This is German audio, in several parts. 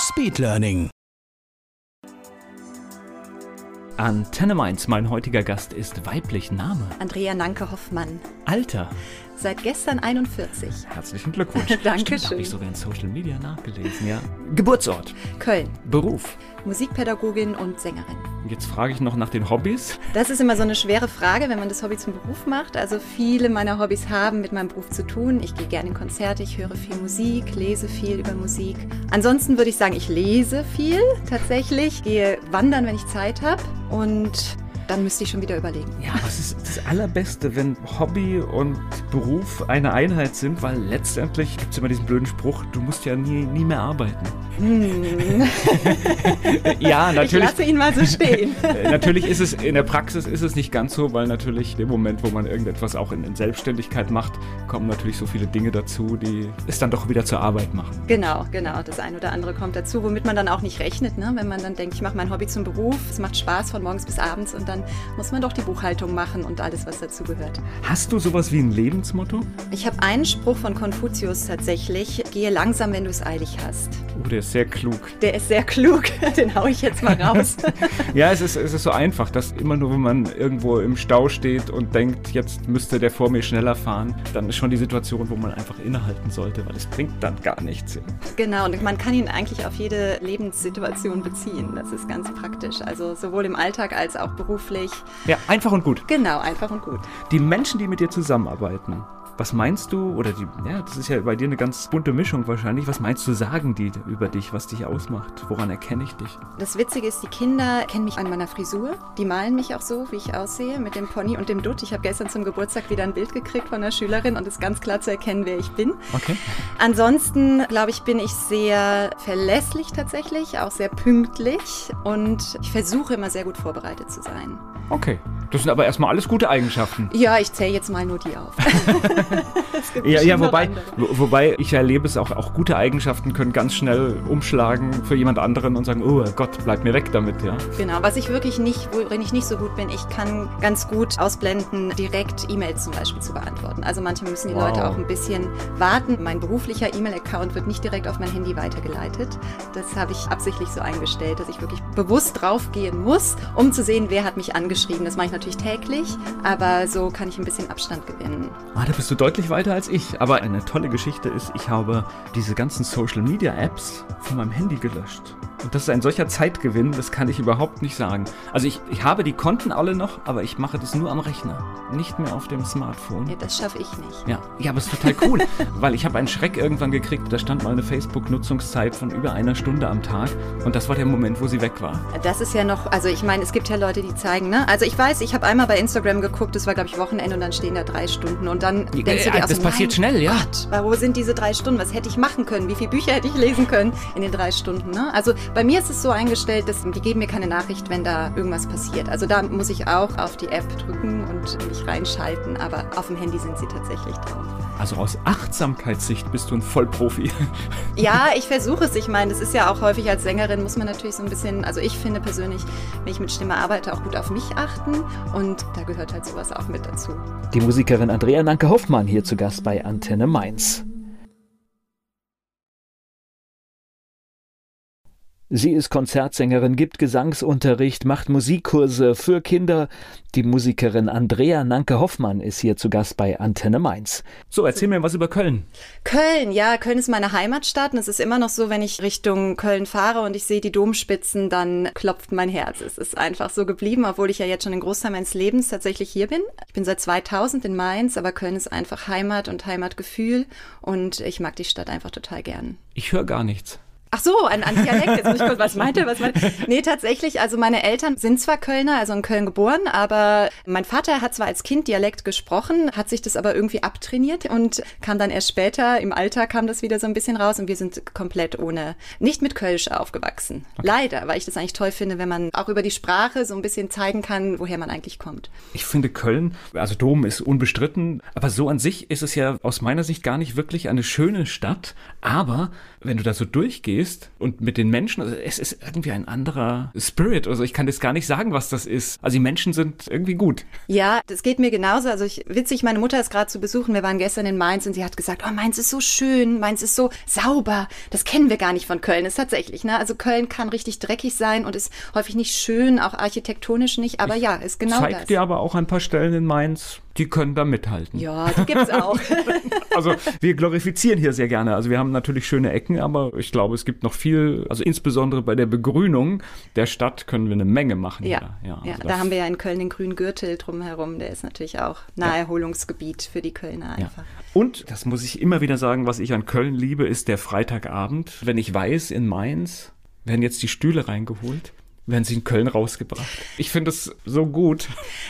Speedlearning. Antenne Mainz, mein heutiger Gast ist weiblich Name. Andrea Nanke Hoffmann. Alter. Seit gestern 41. Herzlichen Glückwunsch. Dankeschön. Stimmt, habe ich sogar in Social Media nachgelesen, ja. Geburtsort. Köln. Beruf. Musikpädagogin und Sängerin. Jetzt frage ich noch nach den Hobbys. Das ist immer so eine schwere Frage, wenn man das Hobby zum Beruf macht. Also viele meiner Hobbys haben mit meinem Beruf zu tun. Ich gehe gerne in Konzerte, ich höre viel Musik, lese viel über Musik. Ansonsten würde ich sagen, ich lese viel tatsächlich, gehe wandern, wenn ich Zeit habe und dann müsste ich schon wieder überlegen. Ja, was ist das Allerbeste, wenn Hobby und Beruf eine Einheit sind, weil letztendlich gibt es immer diesen blöden Spruch, du musst ja nie, nie mehr arbeiten. Hm. ja, natürlich. Ich lasse ihn mal so stehen. natürlich ist es, in der Praxis ist es nicht ganz so, weil natürlich im Moment, wo man irgendetwas auch in, in Selbstständigkeit macht, kommen natürlich so viele Dinge dazu, die es dann doch wieder zur Arbeit machen. Genau, genau. Das eine oder andere kommt dazu, womit man dann auch nicht rechnet, ne? wenn man dann denkt, ich mache mein Hobby zum Beruf, es macht Spaß von morgens bis abends und dann muss man doch die Buchhaltung machen und alles, was dazu gehört. Hast du sowas wie ein Lebensmotto? Ich habe einen Spruch von Konfuzius tatsächlich, gehe langsam, wenn du es eilig hast. Oh, der ist sehr klug. Der ist sehr klug, den haue ich jetzt mal raus. ja, es ist, es ist so einfach, dass immer nur, wenn man irgendwo im Stau steht und denkt, jetzt müsste der vor mir schneller fahren, dann ist schon die Situation, wo man einfach innehalten sollte, weil es bringt dann gar nichts. Genau, und man kann ihn eigentlich auf jede Lebenssituation beziehen. Das ist ganz praktisch. Also sowohl im Alltag als auch beruflich. Ja, einfach und gut. Genau, einfach und gut. Die Menschen, die mit dir zusammenarbeiten, was meinst du, oder die, ja, das ist ja bei dir eine ganz bunte Mischung wahrscheinlich, was meinst du, sagen die über dich, was dich ausmacht? Woran erkenne ich dich? Das Witzige ist, die Kinder kennen mich an meiner Frisur. Die malen mich auch so, wie ich aussehe, mit dem Pony und dem Dutt. Ich habe gestern zum Geburtstag wieder ein Bild gekriegt von einer Schülerin und es ist ganz klar zu erkennen, wer ich bin. Okay. Ansonsten, glaube ich, bin ich sehr verlässlich tatsächlich, auch sehr pünktlich und ich versuche immer sehr gut vorbereitet zu sein. Okay. Das sind aber erstmal alles gute Eigenschaften. Ja, ich zähle jetzt mal nur die auf. ja, ja wobei, wobei ich erlebe es auch, auch gute Eigenschaften können ganz schnell umschlagen für jemand anderen und sagen, oh Gott, bleib mir weg damit, ja. Genau, was ich wirklich nicht, worin ich nicht so gut bin, ich kann ganz gut ausblenden, direkt E-Mails zum Beispiel zu beantworten. Also manchmal müssen die wow. Leute auch ein bisschen warten. Mein beruflicher E-Mail-Account wird nicht direkt auf mein Handy weitergeleitet. Das habe ich absichtlich so eingestellt, dass ich wirklich bewusst draufgehen muss, um zu sehen, wer hat mich angeschrieben. Das mache ich natürlich täglich, aber so kann ich ein bisschen Abstand gewinnen. Ah, da bist du deutlich weiter als ich. Aber eine tolle Geschichte ist, ich habe diese ganzen Social Media Apps von meinem Handy gelöscht. Und das ist ein solcher Zeitgewinn, das kann ich überhaupt nicht sagen. Also ich, ich habe die Konten alle noch, aber ich mache das nur am Rechner, nicht mehr auf dem Smartphone. Ja, das schaffe ich nicht. Ja, ja aber es ist total cool, weil ich habe einen Schreck irgendwann gekriegt, da stand mal eine Facebook-Nutzungszeit von über einer Stunde am Tag und das war der Moment, wo sie weg war. Das ist ja noch, also ich meine, es gibt ja Leute, die zeigen, ne? Also ich weiß, ich habe einmal bei Instagram geguckt, das war glaube ich Wochenende und dann stehen da drei Stunden und dann ja, denkst du dir auch Das so, passiert schnell, ja. Gott, wo sind diese drei Stunden? Was hätte ich machen können? Wie viele Bücher hätte ich lesen können in den drei Stunden? Ne? Also bei mir ist es so eingestellt, dass die geben mir keine Nachricht, wenn da irgendwas passiert. Also da muss ich auch auf die App drücken und mich reinschalten, aber auf dem Handy sind sie tatsächlich drauf. Also aus Achtsamkeitssicht bist du ein Vollprofi. Ja, ich versuche es. Ich meine, das ist ja auch häufig als Sängerin, muss man natürlich so ein bisschen, also ich finde persönlich, wenn ich mit Stimme arbeite, auch gut auf mich achten. Und da gehört halt sowas auch mit dazu. Die Musikerin Andrea Nanke Hoffmann hier zu Gast bei Antenne Mainz. Sie ist Konzertsängerin, gibt Gesangsunterricht, macht Musikkurse für Kinder. Die Musikerin Andrea Nanke-Hoffmann ist hier zu Gast bei Antenne Mainz. So, erzähl mir was über Köln. Köln, ja, Köln ist meine Heimatstadt und es ist immer noch so, wenn ich Richtung Köln fahre und ich sehe die Domspitzen, dann klopft mein Herz. Es ist einfach so geblieben, obwohl ich ja jetzt schon den Großteil meines Lebens tatsächlich hier bin. Ich bin seit 2000 in Mainz, aber Köln ist einfach Heimat und Heimatgefühl und ich mag die Stadt einfach total gern. Ich höre gar nichts. Ach so, ein, ein Dialekt. Jetzt muss ich kurz, was meint er? Was meint er? Nee, tatsächlich, also meine Eltern sind zwar Kölner, also in Köln geboren, aber mein Vater hat zwar als Kind Dialekt gesprochen, hat sich das aber irgendwie abtrainiert und kam dann erst später, im Alter kam das wieder so ein bisschen raus und wir sind komplett ohne, nicht mit Kölsch aufgewachsen. Okay. Leider, weil ich das eigentlich toll finde, wenn man auch über die Sprache so ein bisschen zeigen kann, woher man eigentlich kommt. Ich finde Köln, also Dom ist unbestritten, aber so an sich ist es ja aus meiner Sicht gar nicht wirklich eine schöne Stadt, aber wenn du da so durchgehst und mit den Menschen, also es ist irgendwie ein anderer Spirit. Also ich kann das gar nicht sagen, was das ist. Also die Menschen sind irgendwie gut. Ja, das geht mir genauso. Also ich, witzig, meine Mutter ist gerade zu besuchen. Wir waren gestern in Mainz und sie hat gesagt, oh, Mainz ist so schön, Mainz ist so sauber. Das kennen wir gar nicht von Köln. Das ist tatsächlich, ne? Also Köln kann richtig dreckig sein und ist häufig nicht schön, auch architektonisch nicht. Aber ich ja, ist genau zeig das. dir aber auch ein paar Stellen in Mainz, die können da mithalten. Ja, die gibt's auch. also wir glorifizieren hier sehr gerne. Also wir haben natürlich schöne Ecken, aber ich glaube, es gibt noch viel, also insbesondere bei der Begrünung der Stadt können wir eine Menge machen. Ja, ja, ja also da haben wir ja in Köln den grünen Gürtel drumherum, der ist natürlich auch Naherholungsgebiet für die Kölner einfach. Ja. Und, das muss ich immer wieder sagen, was ich an Köln liebe, ist der Freitagabend, wenn ich weiß, in Mainz werden jetzt die Stühle reingeholt werden sie in Köln rausgebracht. Ich finde es so gut.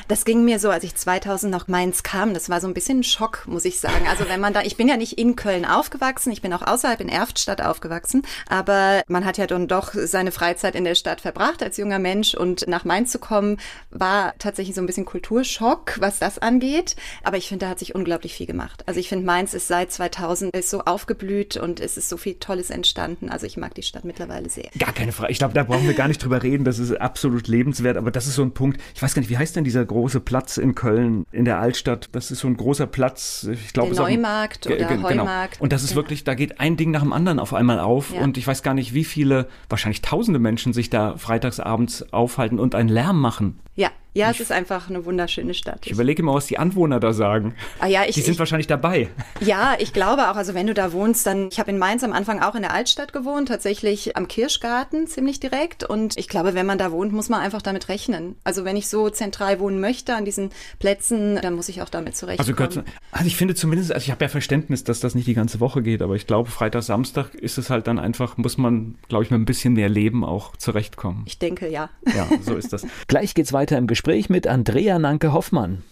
Das ging mir so, als ich 2000 nach Mainz kam. Das war so ein bisschen ein Schock, muss ich sagen. Also wenn man da, ich bin ja nicht in Köln aufgewachsen, ich bin auch außerhalb in Erftstadt aufgewachsen, aber man hat ja dann doch seine Freizeit in der Stadt verbracht als junger Mensch und nach Mainz zu kommen, war tatsächlich so ein bisschen Kulturschock, was das angeht. Aber ich finde, da hat sich unglaublich viel gemacht. Also ich finde, Mainz ist seit 2000 ist so aufgeblüht und es ist so viel Tolles entstanden. Also ich mag die Stadt mittlerweile sehr. Gar keine Frage. Ich glaube, da brauchen wir gar nicht drüber reden das ist absolut lebenswert, aber das ist so ein Punkt, ich weiß gar nicht, wie heißt denn dieser große Platz in Köln, in der Altstadt? Das ist so ein großer Platz, ich glaube... Neumarkt oder genau. Heumarkt. Und das ist ja. wirklich, da geht ein Ding nach dem anderen auf einmal auf ja. und ich weiß gar nicht, wie viele, wahrscheinlich tausende Menschen sich da freitagsabends aufhalten und einen Lärm machen. Ja, ja, es ist einfach eine wunderschöne Stadt. Ich überlege mal, was die Anwohner da sagen. Ah, ja, ich, die sind ich, wahrscheinlich dabei. Ja, ich glaube auch. Also wenn du da wohnst, dann. Ich habe in Mainz am Anfang auch in der Altstadt gewohnt, tatsächlich am Kirschgarten ziemlich direkt. Und ich glaube, wenn man da wohnt, muss man einfach damit rechnen. Also wenn ich so zentral wohnen möchte an diesen Plätzen, dann muss ich auch damit zurechtkommen. Also, also ich finde zumindest, also ich habe ja Verständnis, dass das nicht die ganze Woche geht, aber ich glaube, Freitag, Samstag ist es halt dann einfach, muss man, glaube ich, mit ein bisschen mehr Leben auch zurechtkommen. Ich denke, ja. Ja, so ist das. Gleich geht's weiter im Gespräch mit André Andrea Nanke Hoffmann.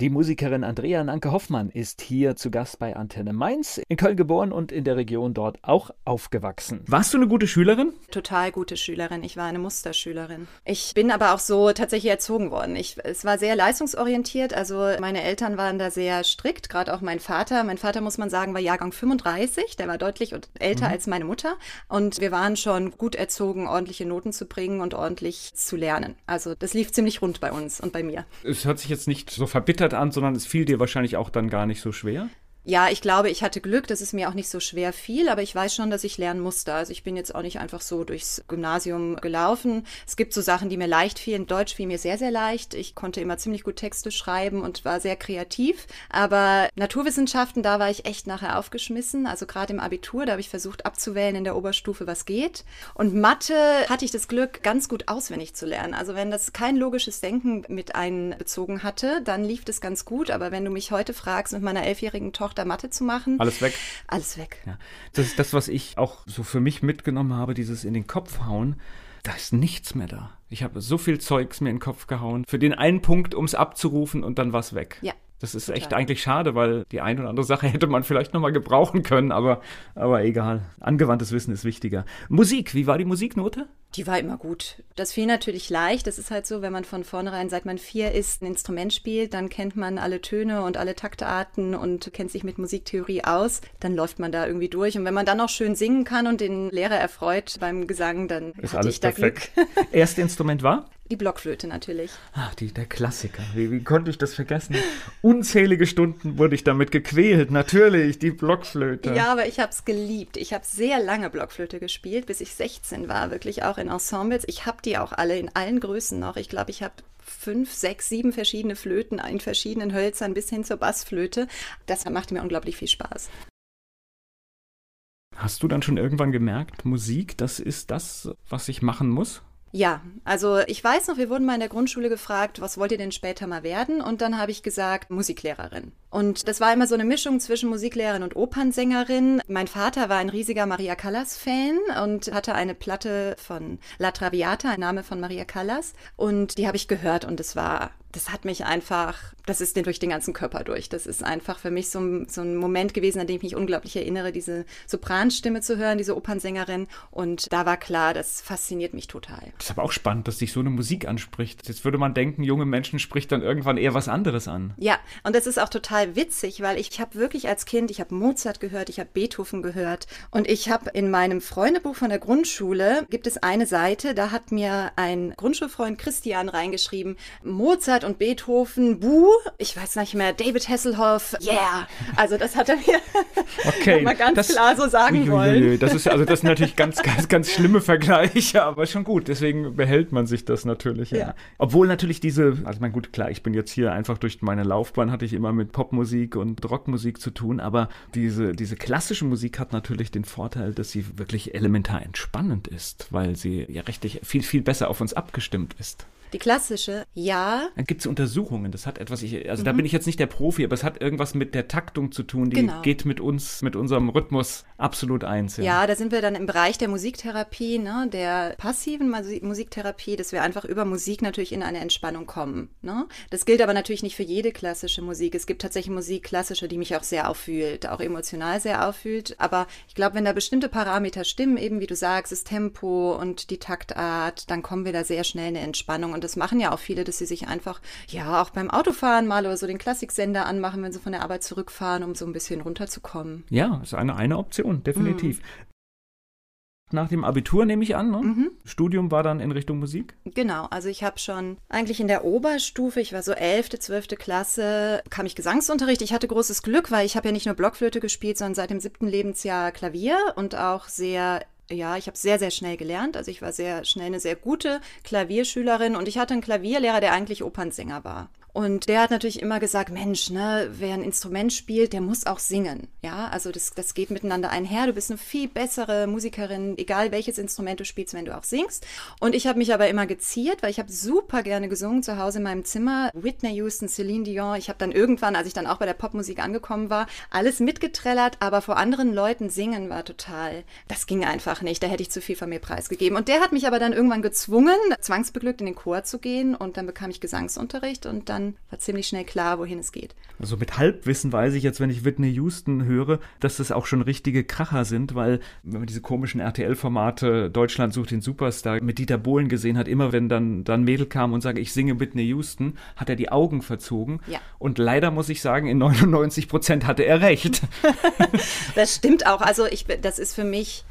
Die Musikerin Andrea Nanke Hoffmann ist hier zu Gast bei Antenne Mainz, in Köln geboren und in der Region dort auch aufgewachsen. Warst du eine gute Schülerin? Total gute Schülerin. Ich war eine Musterschülerin. Ich bin aber auch so tatsächlich erzogen worden. Ich, es war sehr leistungsorientiert. Also meine Eltern waren da sehr strikt, gerade auch mein Vater. Mein Vater, muss man sagen, war Jahrgang 35. Der war deutlich älter mhm. als meine Mutter. Und wir waren schon gut erzogen, ordentliche Noten zu bringen und ordentlich zu lernen. Also das lief ziemlich rund bei uns und bei mir. Es hört sich jetzt nicht so verbittert an, sondern es fiel dir wahrscheinlich auch dann gar nicht so schwer? Ja, ich glaube, ich hatte Glück, dass es mir auch nicht so schwer fiel, aber ich weiß schon, dass ich lernen musste. Also ich bin jetzt auch nicht einfach so durchs Gymnasium gelaufen. Es gibt so Sachen, die mir leicht fielen. Deutsch fiel mir sehr, sehr leicht. Ich konnte immer ziemlich gut Texte schreiben und war sehr kreativ. Aber Naturwissenschaften, da war ich echt nachher aufgeschmissen. Also gerade im Abitur, da habe ich versucht abzuwählen in der Oberstufe, was geht. Und Mathe hatte ich das Glück, ganz gut auswendig zu lernen. Also wenn das kein logisches Denken mit einbezogen hatte, dann lief das ganz gut. Aber wenn du mich heute fragst mit meiner elfjährigen Tochter, Tochter Mathe zu machen. Alles weg. Alles weg. Ja. Das ist das, was ich auch so für mich mitgenommen habe, dieses in den Kopf hauen. Da ist nichts mehr da. Ich habe so viel Zeugs mir in den Kopf gehauen. Für den einen Punkt, um es abzurufen und dann war es weg. Ja. Das ist echt eigentlich schade, weil die eine oder andere Sache hätte man vielleicht nochmal gebrauchen können, aber, aber egal. Angewandtes Wissen ist wichtiger. Musik, wie war die Musiknote? Die war immer gut. Das fiel natürlich leicht. Das ist halt so, wenn man von vornherein, seit man vier ist, ein Instrument spielt, dann kennt man alle Töne und alle Taktarten und kennt sich mit Musiktheorie aus. Dann läuft man da irgendwie durch. Und wenn man dann noch schön singen kann und den Lehrer erfreut beim Gesang, dann ist hatte alles ich da perfekt. Glück. Erste Instrument war? Die Blockflöte natürlich. Ach, die, der Klassiker. Wie, wie konnte ich das vergessen? Unzählige Stunden wurde ich damit gequält. Natürlich, die Blockflöte. Ja, aber ich habe es geliebt. Ich habe sehr lange Blockflöte gespielt, bis ich 16 war, wirklich auch in Ensembles. Ich habe die auch alle in allen Größen noch. Ich glaube, ich habe fünf, sechs, sieben verschiedene Flöten in verschiedenen Hölzern bis hin zur Bassflöte. Das macht mir unglaublich viel Spaß. Hast du dann schon irgendwann gemerkt, Musik, das ist das, was ich machen muss? Ja, also ich weiß noch, wir wurden mal in der Grundschule gefragt, was wollt ihr denn später mal werden? Und dann habe ich gesagt, Musiklehrerin. Und das war immer so eine Mischung zwischen Musiklehrerin und Opernsängerin. Mein Vater war ein riesiger Maria Callas-Fan und hatte eine Platte von La Traviata, ein Name von Maria Callas. Und die habe ich gehört und es war das hat mich einfach, das ist durch den ganzen Körper durch. Das ist einfach für mich so, so, ein Moment gewesen, an dem ich mich unglaublich erinnere, diese Sopranstimme zu hören, diese Opernsängerin. Und da war klar, das fasziniert mich total. Das ist aber auch spannend, dass dich so eine Musik anspricht. Jetzt würde man denken, junge Menschen spricht dann irgendwann eher was anderes an. Ja, und das ist auch total witzig, weil ich, habe wirklich als Kind, ich habe Mozart gehört, ich habe Beethoven gehört. Und ich habe in meinem Freundebuch von der Grundschule, gibt es eine Seite, da hat mir ein Grundschulfreund Christian reingeschrieben, Mozart und Beethoven, Buh, ich weiß nicht mehr, David Hasselhoff, yeah. Also das hat er mir okay, mal ganz das, klar so sagen wollen. Das ist also das sind natürlich ganz, ganz, ganz schlimme Vergleiche, aber schon gut. Deswegen behält man sich das natürlich. Ja. ja. Obwohl natürlich diese, also mein gut, klar, ich bin jetzt hier einfach durch meine Laufbahn hatte ich immer mit Popmusik und Rockmusik zu tun, aber diese, diese klassische Musik hat natürlich den Vorteil, dass sie wirklich elementar entspannend ist, weil sie ja richtig viel, viel besser auf uns abgestimmt ist. Die klassische, ja. Dann gibt es Untersuchungen. Das hat etwas, ich, also mhm. da bin ich jetzt nicht der Profi, aber es hat irgendwas mit der Taktung zu tun. Die genau. geht mit uns, mit unserem Rhythmus absolut eins. Ja. ja, da sind wir dann im Bereich der Musiktherapie, ne, der passiven Musiktherapie, dass wir einfach über Musik natürlich in eine Entspannung kommen. Ne? Das gilt aber natürlich nicht für jede klassische Musik. Es gibt tatsächlich Musik, klassische, die mich auch sehr auffühlt, auch emotional sehr auffühlt. Aber ich glaube, wenn da bestimmte Parameter stimmen, eben wie du sagst, das Tempo und die Taktart, dann kommen wir da sehr schnell in eine Entspannung. Und das machen ja auch viele, dass sie sich einfach, ja, auch beim Autofahren mal oder so den Klassiksender anmachen, wenn sie von der Arbeit zurückfahren, um so ein bisschen runterzukommen. Ja, ist eine, eine Option, definitiv. Mhm. Nach dem Abitur nehme ich an, ne? Mhm. Studium war dann in Richtung Musik? Genau, also ich habe schon eigentlich in der Oberstufe, ich war so 11., 12. Klasse, kam ich Gesangsunterricht. Ich hatte großes Glück, weil ich habe ja nicht nur Blockflöte gespielt, sondern seit dem siebten Lebensjahr Klavier und auch sehr ja, ich habe sehr, sehr schnell gelernt. Also ich war sehr schnell eine sehr gute Klavierschülerin und ich hatte einen Klavierlehrer, der eigentlich Opernsänger war. Und der hat natürlich immer gesagt, Mensch, ne, wer ein Instrument spielt, der muss auch singen. Ja, also das, das geht miteinander einher. Du bist eine viel bessere Musikerin, egal welches Instrument du spielst, wenn du auch singst. Und ich habe mich aber immer geziert, weil ich habe super gerne gesungen zu Hause in meinem Zimmer. Whitney Houston, Celine Dion. Ich habe dann irgendwann, als ich dann auch bei der Popmusik angekommen war, alles mitgetrellert, aber vor anderen Leuten singen war total, das ging einfach nicht. Da hätte ich zu viel von mir preisgegeben. Und der hat mich aber dann irgendwann gezwungen, zwangsbeglückt in den Chor zu gehen und dann bekam ich Gesangsunterricht und dann dann war ziemlich schnell klar, wohin es geht. Also mit Halbwissen weiß ich jetzt, wenn ich Whitney Houston höre, dass das auch schon richtige Kracher sind, weil wenn man diese komischen RTL-Formate Deutschland sucht den Superstar mit Dieter Bohlen gesehen hat, immer wenn dann dann Mädel kam und sage, ich singe Whitney Houston, hat er die Augen verzogen. Ja. Und leider muss ich sagen, in 99 Prozent hatte er recht. das stimmt auch. Also ich, das ist für mich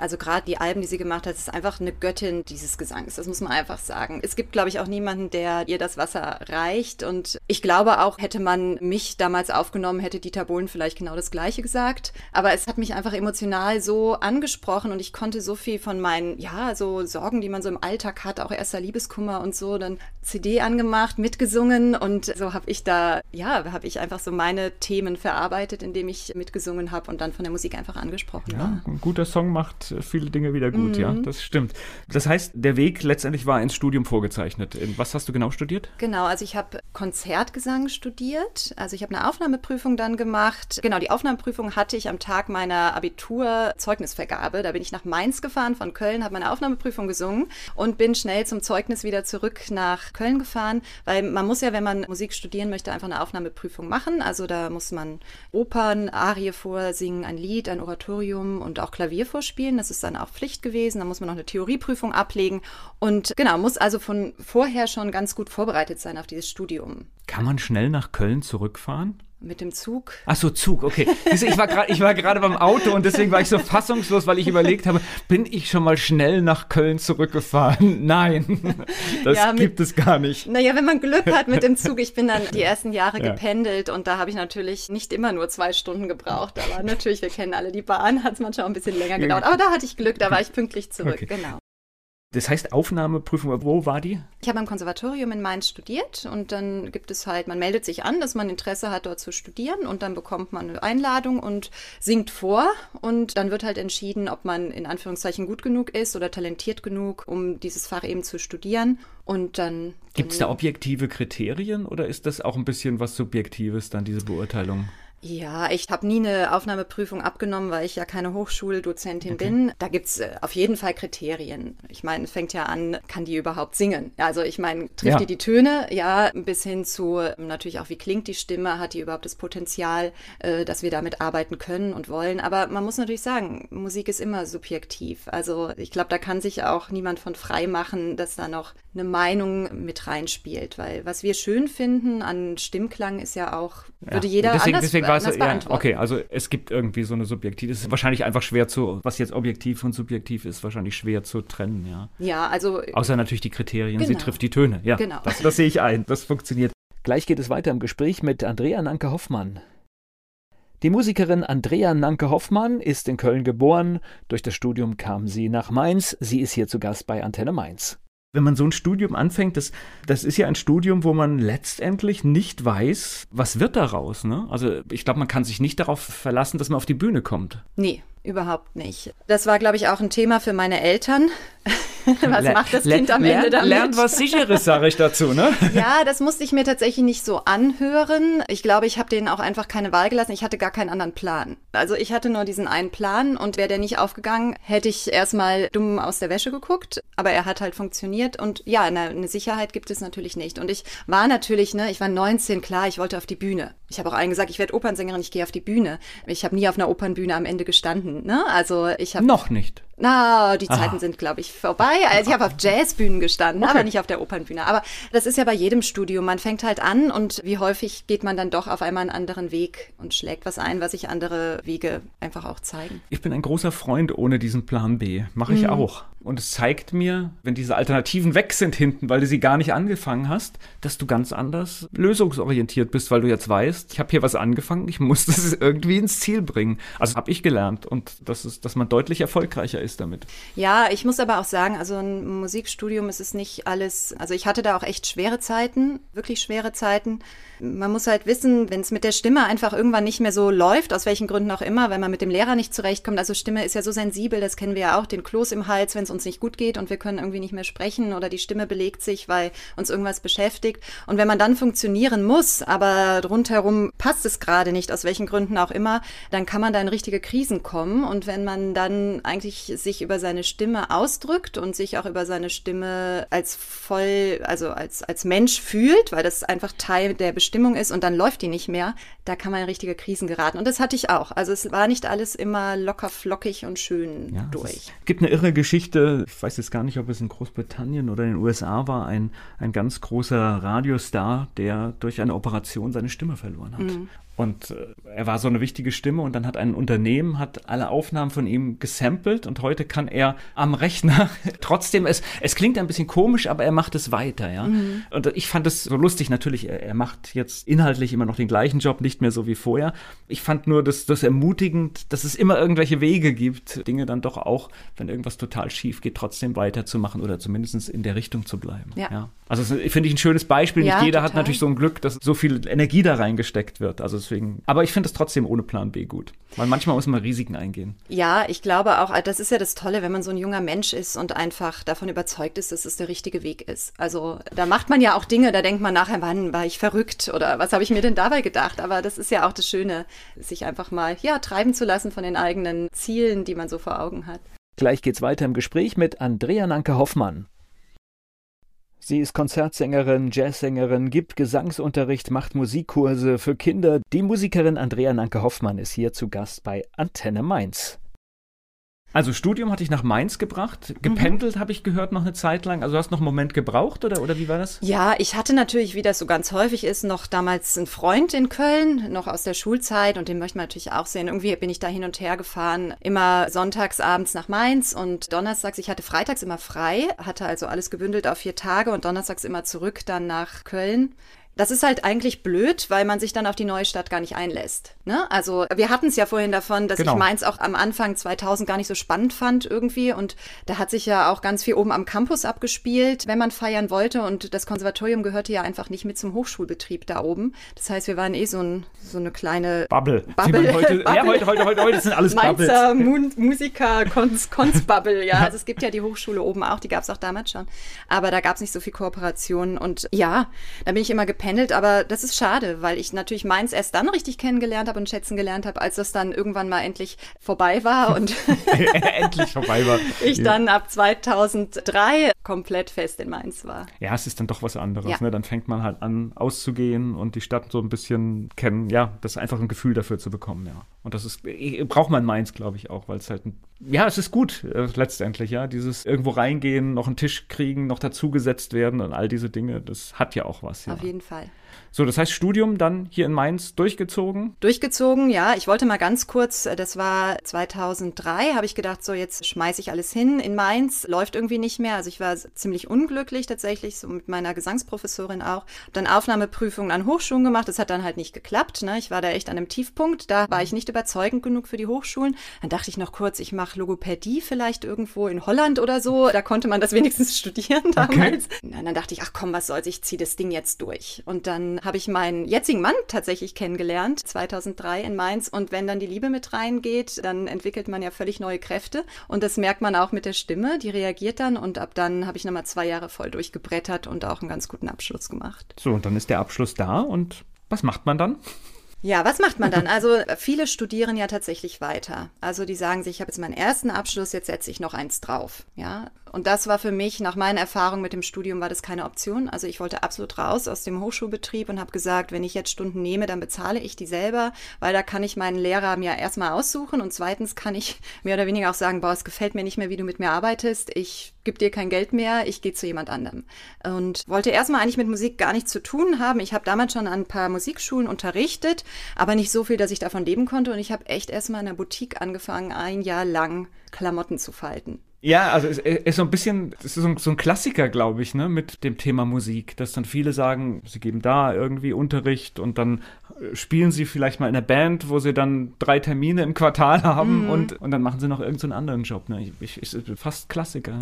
also gerade die Alben, die sie gemacht hat, ist einfach eine Göttin dieses Gesangs. Das muss man einfach sagen. Es gibt, glaube ich, auch niemanden, der ihr das Wasser reicht. Und ich glaube auch, hätte man mich damals aufgenommen, hätte Dieter Bohlen vielleicht genau das Gleiche gesagt. Aber es hat mich einfach emotional so angesprochen und ich konnte so viel von meinen, ja, so Sorgen, die man so im Alltag hat, auch erster Liebeskummer und so, dann CD angemacht, mitgesungen und so habe ich da, ja, habe ich einfach so meine Themen verarbeitet, indem ich mitgesungen habe und dann von der Musik einfach angesprochen ja, war. Ein guter Song macht viele Dinge wieder gut, mhm. ja, das stimmt. Das heißt, der Weg letztendlich war ins Studium vorgezeichnet. Was hast du genau studiert? Genau, also ich habe Konzertgesang studiert. Also ich habe eine Aufnahmeprüfung dann gemacht. Genau, die Aufnahmeprüfung hatte ich am Tag meiner Abiturzeugnisvergabe. Da bin ich nach Mainz gefahren von Köln, habe meine Aufnahmeprüfung gesungen und bin schnell zum Zeugnis wieder zurück nach Köln gefahren, weil man muss ja, wenn man Musik studieren möchte, einfach eine Aufnahmeprüfung machen. Also da muss man Opern, Arie vorsingen, ein Lied, ein Oratorium und auch Klavier vorspielen. Das ist dann auch Pflicht gewesen. Da muss man noch eine Theorieprüfung ablegen und genau, muss also von vorher schon ganz gut vorbereitet sein auf dieses Studium. Kann man schnell nach Köln zurückfahren? Mit dem Zug. Ach so, Zug, okay. Ich war gerade beim Auto und deswegen war ich so fassungslos, weil ich überlegt habe, bin ich schon mal schnell nach Köln zurückgefahren? Nein, das ja, mit, gibt es gar nicht. Naja, wenn man Glück hat mit dem Zug. Ich bin dann die ersten Jahre ja. gependelt und da habe ich natürlich nicht immer nur zwei Stunden gebraucht. Aber natürlich, wir kennen alle die Bahn, hat es manchmal auch ein bisschen länger gedauert. Aber da hatte ich Glück, da war ich pünktlich zurück, okay. genau. Das heißt Aufnahmeprüfung, wo war die? Ich habe am Konservatorium in Mainz studiert und dann gibt es halt, man meldet sich an, dass man Interesse hat, dort zu studieren und dann bekommt man eine Einladung und singt vor und dann wird halt entschieden, ob man in Anführungszeichen gut genug ist oder talentiert genug, um dieses Fach eben zu studieren. Und dann. Gibt es da objektive Kriterien oder ist das auch ein bisschen was Subjektives, dann diese Beurteilung? Ja, ich habe nie eine Aufnahmeprüfung abgenommen, weil ich ja keine Hochschuldozentin okay. bin. Da gibt's äh, auf jeden Fall Kriterien. Ich meine, es fängt ja an, kann die überhaupt singen? Also ich meine, trifft ja. die die Töne? Ja, bis hin zu ähm, natürlich auch, wie klingt die Stimme? Hat die überhaupt das Potenzial, äh, dass wir damit arbeiten können und wollen? Aber man muss natürlich sagen, Musik ist immer subjektiv. Also ich glaube, da kann sich auch niemand von frei machen, dass da noch eine Meinung mit reinspielt. Weil was wir schön finden an Stimmklang ist ja auch, würde ja. jeder deswegen, anders deswegen weiß ja, okay, also es gibt irgendwie so eine Subjektiv. Es ist wahrscheinlich einfach schwer zu, was jetzt objektiv und subjektiv ist, wahrscheinlich schwer zu trennen, ja. Ja, also. Außer natürlich die Kriterien, genau. sie trifft die Töne, ja. Genau. Das, das sehe ich ein, das funktioniert. Gleich geht es weiter im Gespräch mit Andrea Nanke Hoffmann. Die Musikerin Andrea Nanke Hoffmann ist in Köln geboren. Durch das Studium kam sie nach Mainz. Sie ist hier zu Gast bei Antenne Mainz wenn man so ein Studium anfängt, das, das ist ja ein Studium, wo man letztendlich nicht weiß, was wird daraus. Ne? Also ich glaube, man kann sich nicht darauf verlassen, dass man auf die Bühne kommt. Nee, überhaupt nicht. Das war, glaube ich, auch ein Thema für meine Eltern. was macht das Kind am Ende damit? Lernt was Sicheres, sage ich dazu, ne? ja, das musste ich mir tatsächlich nicht so anhören. Ich glaube, ich habe denen auch einfach keine Wahl gelassen. Ich hatte gar keinen anderen Plan. Also ich hatte nur diesen einen Plan und wäre der nicht aufgegangen, hätte ich erstmal dumm aus der Wäsche geguckt. Aber er hat halt funktioniert und ja, eine, eine Sicherheit gibt es natürlich nicht. Und ich war natürlich, ne, ich war 19, klar, ich wollte auf die Bühne. Ich habe auch allen gesagt, ich werde Opernsängerin, ich gehe auf die Bühne. Ich habe nie auf einer Opernbühne am Ende gestanden. Ne? Also ich habe noch nicht. Na, die Zeiten Aha. sind, glaube ich, vorbei. Also ich habe auf Jazzbühnen gestanden, okay. aber nicht auf der Opernbühne. Aber das ist ja bei jedem Studium. Man fängt halt an und wie häufig geht man dann doch auf einmal einen anderen Weg und schlägt was ein, was sich andere Wege einfach auch zeigen. Ich bin ein großer Freund ohne diesen Plan B. Mache ich mhm. auch. Und es zeigt mir, wenn diese Alternativen weg sind hinten, weil du sie gar nicht angefangen hast, dass du ganz anders lösungsorientiert bist, weil du jetzt weißt, ich habe hier was angefangen, ich muss das irgendwie ins Ziel bringen. Also habe ich gelernt und das ist, dass man deutlich erfolgreicher ist damit. Ja, ich muss aber auch sagen, also ein Musikstudium ist es nicht alles, also ich hatte da auch echt schwere Zeiten, wirklich schwere Zeiten. Man muss halt wissen, wenn es mit der Stimme einfach irgendwann nicht mehr so läuft, aus welchen Gründen auch immer, wenn man mit dem Lehrer nicht zurechtkommt. Also Stimme ist ja so sensibel, das kennen wir ja auch, den Kloß im Hals, wenn es uns nicht gut geht und wir können irgendwie nicht mehr sprechen oder die Stimme belegt sich, weil uns irgendwas beschäftigt. Und wenn man dann funktionieren muss, aber rundherum passt es gerade nicht, aus welchen Gründen auch immer, dann kann man da in richtige Krisen kommen. Und wenn man dann eigentlich sich über seine Stimme ausdrückt und sich auch über seine Stimme als voll, also als, als Mensch fühlt, weil das einfach Teil der Bestimmung Stimmung ist und dann läuft die nicht mehr, da kann man in richtige Krisen geraten. Und das hatte ich auch. Also es war nicht alles immer locker flockig und schön ja, durch. Es gibt eine irre Geschichte, ich weiß jetzt gar nicht, ob es in Großbritannien oder in den USA war, ein, ein ganz großer Radiostar, der durch eine Operation seine Stimme verloren hat. Mhm. Und äh, er war so eine wichtige Stimme und dann hat ein Unternehmen hat alle Aufnahmen von ihm gesampelt und heute kann er am Rechner trotzdem es es klingt ein bisschen komisch, aber er macht es weiter, ja. Mhm. Und ich fand es so lustig natürlich, er, er, macht jetzt inhaltlich immer noch den gleichen Job, nicht mehr so wie vorher. Ich fand nur das das ermutigend, dass es immer irgendwelche Wege gibt, Dinge dann doch auch, wenn irgendwas total schief geht, trotzdem weiterzumachen oder zumindest in der Richtung zu bleiben. Ja. ja. Also finde ich ein schönes Beispiel. Ja, nicht jeder total. hat natürlich so ein Glück, dass so viel Energie da reingesteckt wird. Also deswegen. Aber ich finde es trotzdem ohne Plan B gut. Weil manchmal muss man Risiken eingehen. Ja, ich glaube auch, das ist ja das Tolle, wenn man so ein junger Mensch ist und einfach davon überzeugt ist, dass es der richtige Weg ist. Also da macht man ja auch Dinge, da denkt man nachher, wann war ich verrückt oder was habe ich mir denn dabei gedacht? Aber das ist ja auch das Schöne, sich einfach mal ja treiben zu lassen von den eigenen Zielen, die man so vor Augen hat. Gleich geht's weiter im Gespräch mit Andrea Nanke Hoffmann. Sie ist Konzertsängerin, Jazzsängerin, gibt Gesangsunterricht, macht Musikkurse für Kinder. Die Musikerin Andrea Nanke Hoffmann ist hier zu Gast bei Antenne Mainz. Also Studium hatte ich nach Mainz gebracht. Gependelt mhm. habe ich gehört noch eine Zeit lang. Also du hast noch einen Moment gebraucht oder, oder wie war das? Ja, ich hatte natürlich, wie das so ganz häufig ist, noch damals einen Freund in Köln, noch aus der Schulzeit und den möchte man natürlich auch sehen. Irgendwie bin ich da hin und her gefahren, immer sonntags abends nach Mainz und donnerstags, ich hatte freitags immer frei, hatte also alles gebündelt auf vier Tage und donnerstags immer zurück dann nach Köln Das ist halt eigentlich blöd, weil man sich dann auf die neue Stadt gar nicht einlässt. Ne? Also wir hatten es ja vorhin davon, dass genau. ich Mainz auch am Anfang 2000 gar nicht so spannend fand irgendwie. Und da hat sich ja auch ganz viel oben am Campus abgespielt, wenn man feiern wollte. Und das Konservatorium gehörte ja einfach nicht mit zum Hochschulbetrieb da oben. Das heißt, wir waren eh so, ein, so eine kleine Bubble. Bubble. Heute, Bubble. Ja, heute, heute, heute, heute sind alles Mainzer Bubbles. Musiker, Konz-Bubble. Ja, also es gibt ja die Hochschule oben auch, die gab es auch damals schon. Aber da gab es nicht so viel Kooperation. Und ja, da bin ich immer gependelt gependelt, aber das ist schade, weil ich natürlich meins erst dann richtig kennengelernt habe und schätzen gelernt habe, als das dann irgendwann mal endlich vorbei war und endlich vorbei war. Ich ja. dann ab 2003 komplett fest in Mainz war. Ja, es ist dann doch was anderes. Ja. Ne? Dann fängt man halt an, auszugehen und die Stadt so ein bisschen kennen. Ja, das ist einfach ein Gefühl dafür zu bekommen, ja. Und das ist, braucht man Mainz, glaube ich, auch, weil es halt ein ja, es ist gut, äh, letztendlich, ja. Dieses irgendwo reingehen, noch einen Tisch kriegen, noch dazugesetzt werden und all diese Dinge, das hat ja auch was. Ja. Auf jeden Fall. So, das heißt, Studium dann hier in Mainz durchgezogen? Durchgezogen, ja. Ich wollte mal ganz kurz, äh, das war 2003, habe ich gedacht, so jetzt schmeiße ich alles hin in Mainz, läuft irgendwie nicht mehr. Also ich war ziemlich unglücklich tatsächlich, so mit meiner Gesangsprofessorin auch. Dann Aufnahmeprüfungen an Hochschulen gemacht, das hat dann halt nicht geklappt. Ne? Ich war da echt an einem Tiefpunkt, da war ich nicht überzeugend genug für die Hochschulen. Dann dachte ich noch kurz, ich mache Logopädie vielleicht irgendwo in Holland oder so. Da konnte man das wenigstens studieren damals. Okay. Und dann dachte ich, ach komm, was soll's, ich ziehe das Ding jetzt durch. Und dann habe ich meinen jetzigen Mann tatsächlich kennengelernt, 2003 in Mainz. Und wenn dann die Liebe mit reingeht, dann entwickelt man ja völlig neue Kräfte. Und das merkt man auch mit der Stimme, die reagiert dann. Und ab dann habe ich nochmal zwei Jahre voll durchgebrettert und auch einen ganz guten Abschluss gemacht. So, und dann ist der Abschluss da. Und was macht man dann? Ja, was macht man dann? Also viele studieren ja tatsächlich weiter. Also die sagen sich, ich habe jetzt meinen ersten Abschluss, jetzt setze ich noch eins drauf. Ja, und das war für mich, nach meiner Erfahrung mit dem Studium, war das keine Option. Also ich wollte absolut raus aus dem Hochschulbetrieb und habe gesagt, wenn ich jetzt Stunden nehme, dann bezahle ich die selber, weil da kann ich meinen Lehrer mir erstmal aussuchen und zweitens kann ich mehr oder weniger auch sagen, boah, es gefällt mir nicht mehr, wie du mit mir arbeitest. Ich gebe dir kein Geld mehr, ich gehe zu jemand anderem. Und wollte erstmal eigentlich mit Musik gar nichts zu tun haben. Ich habe damals schon an ein paar Musikschulen unterrichtet, aber nicht so viel, dass ich davon leben konnte. Und ich habe echt erstmal in der Boutique angefangen, ein Jahr lang Klamotten zu falten. Ja, also es ist so ein bisschen, es ist so ein, so ein Klassiker, glaube ich, ne, mit dem Thema Musik, dass dann viele sagen, sie geben da irgendwie Unterricht und dann spielen sie vielleicht mal in einer Band, wo sie dann drei Termine im Quartal haben mhm. und, und dann machen sie noch irgendeinen so anderen Job. Ne? Ich, ich, ich, fast Klassiker.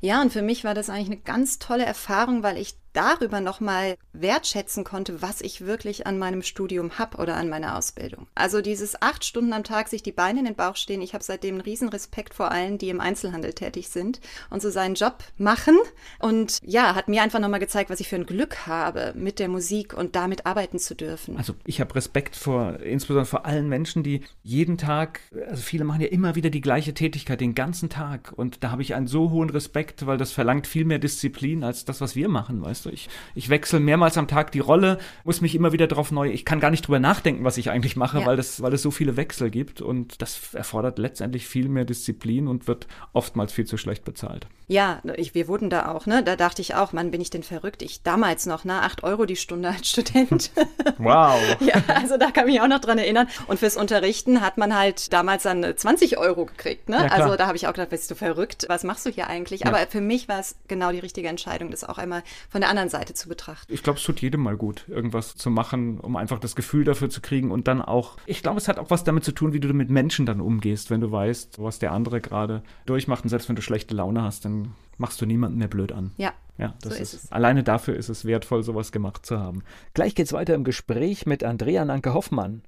Ja. ja, und für mich war das eigentlich eine ganz tolle Erfahrung, weil ich darüber nochmal wertschätzen konnte, was ich wirklich an meinem Studium habe oder an meiner Ausbildung. Also dieses acht Stunden am Tag sich die Beine in den Bauch stehen, ich habe seitdem einen riesen Respekt vor allen, die im Einzelhandel tätig sind und so seinen Job machen. Und ja, hat mir einfach nochmal gezeigt, was ich für ein Glück habe, mit der Musik und damit arbeiten zu dürfen. Also ich habe Respekt vor, insbesondere vor allen Menschen, die jeden Tag, also viele machen ja immer wieder die gleiche Tätigkeit den ganzen Tag. Und da habe ich einen so hohen Respekt, weil das verlangt viel mehr Disziplin als das, was wir machen, weißt du? Du, ich, ich wechsle mehrmals am Tag die Rolle, muss mich immer wieder darauf neu, ich kann gar nicht drüber nachdenken, was ich eigentlich mache, ja. weil, das, weil es so viele Wechsel gibt und das erfordert letztendlich viel mehr Disziplin und wird oftmals viel zu schlecht bezahlt. Ja, ich, wir wurden da auch, ne? Da dachte ich auch, Mann, bin ich denn verrückt? Ich damals noch, ne? Acht Euro die Stunde als Student. Wow. ja, also da kann ich mich auch noch dran erinnern. Und fürs Unterrichten hat man halt damals dann 20 Euro gekriegt, ne? Ja, also da habe ich auch gedacht, bist du verrückt? Was machst du hier eigentlich? Ja. Aber für mich war es genau die richtige Entscheidung, das auch einmal von der anderen Seite zu betrachten. Ich glaube, es tut jedem mal gut, irgendwas zu machen, um einfach das Gefühl dafür zu kriegen und dann auch, ich glaube, es hat auch was damit zu tun, wie du mit Menschen dann umgehst, wenn du weißt, was der andere gerade durchmacht und selbst wenn du schlechte Laune hast, dann machst du niemanden mehr blöd an. Ja. Ja, das so ist, ist, es. Alleine dafür ist es wertvoll, sowas gemacht zu haben. Gleich geht's weiter im Gespräch mit Andrea Nanke Hoffmann.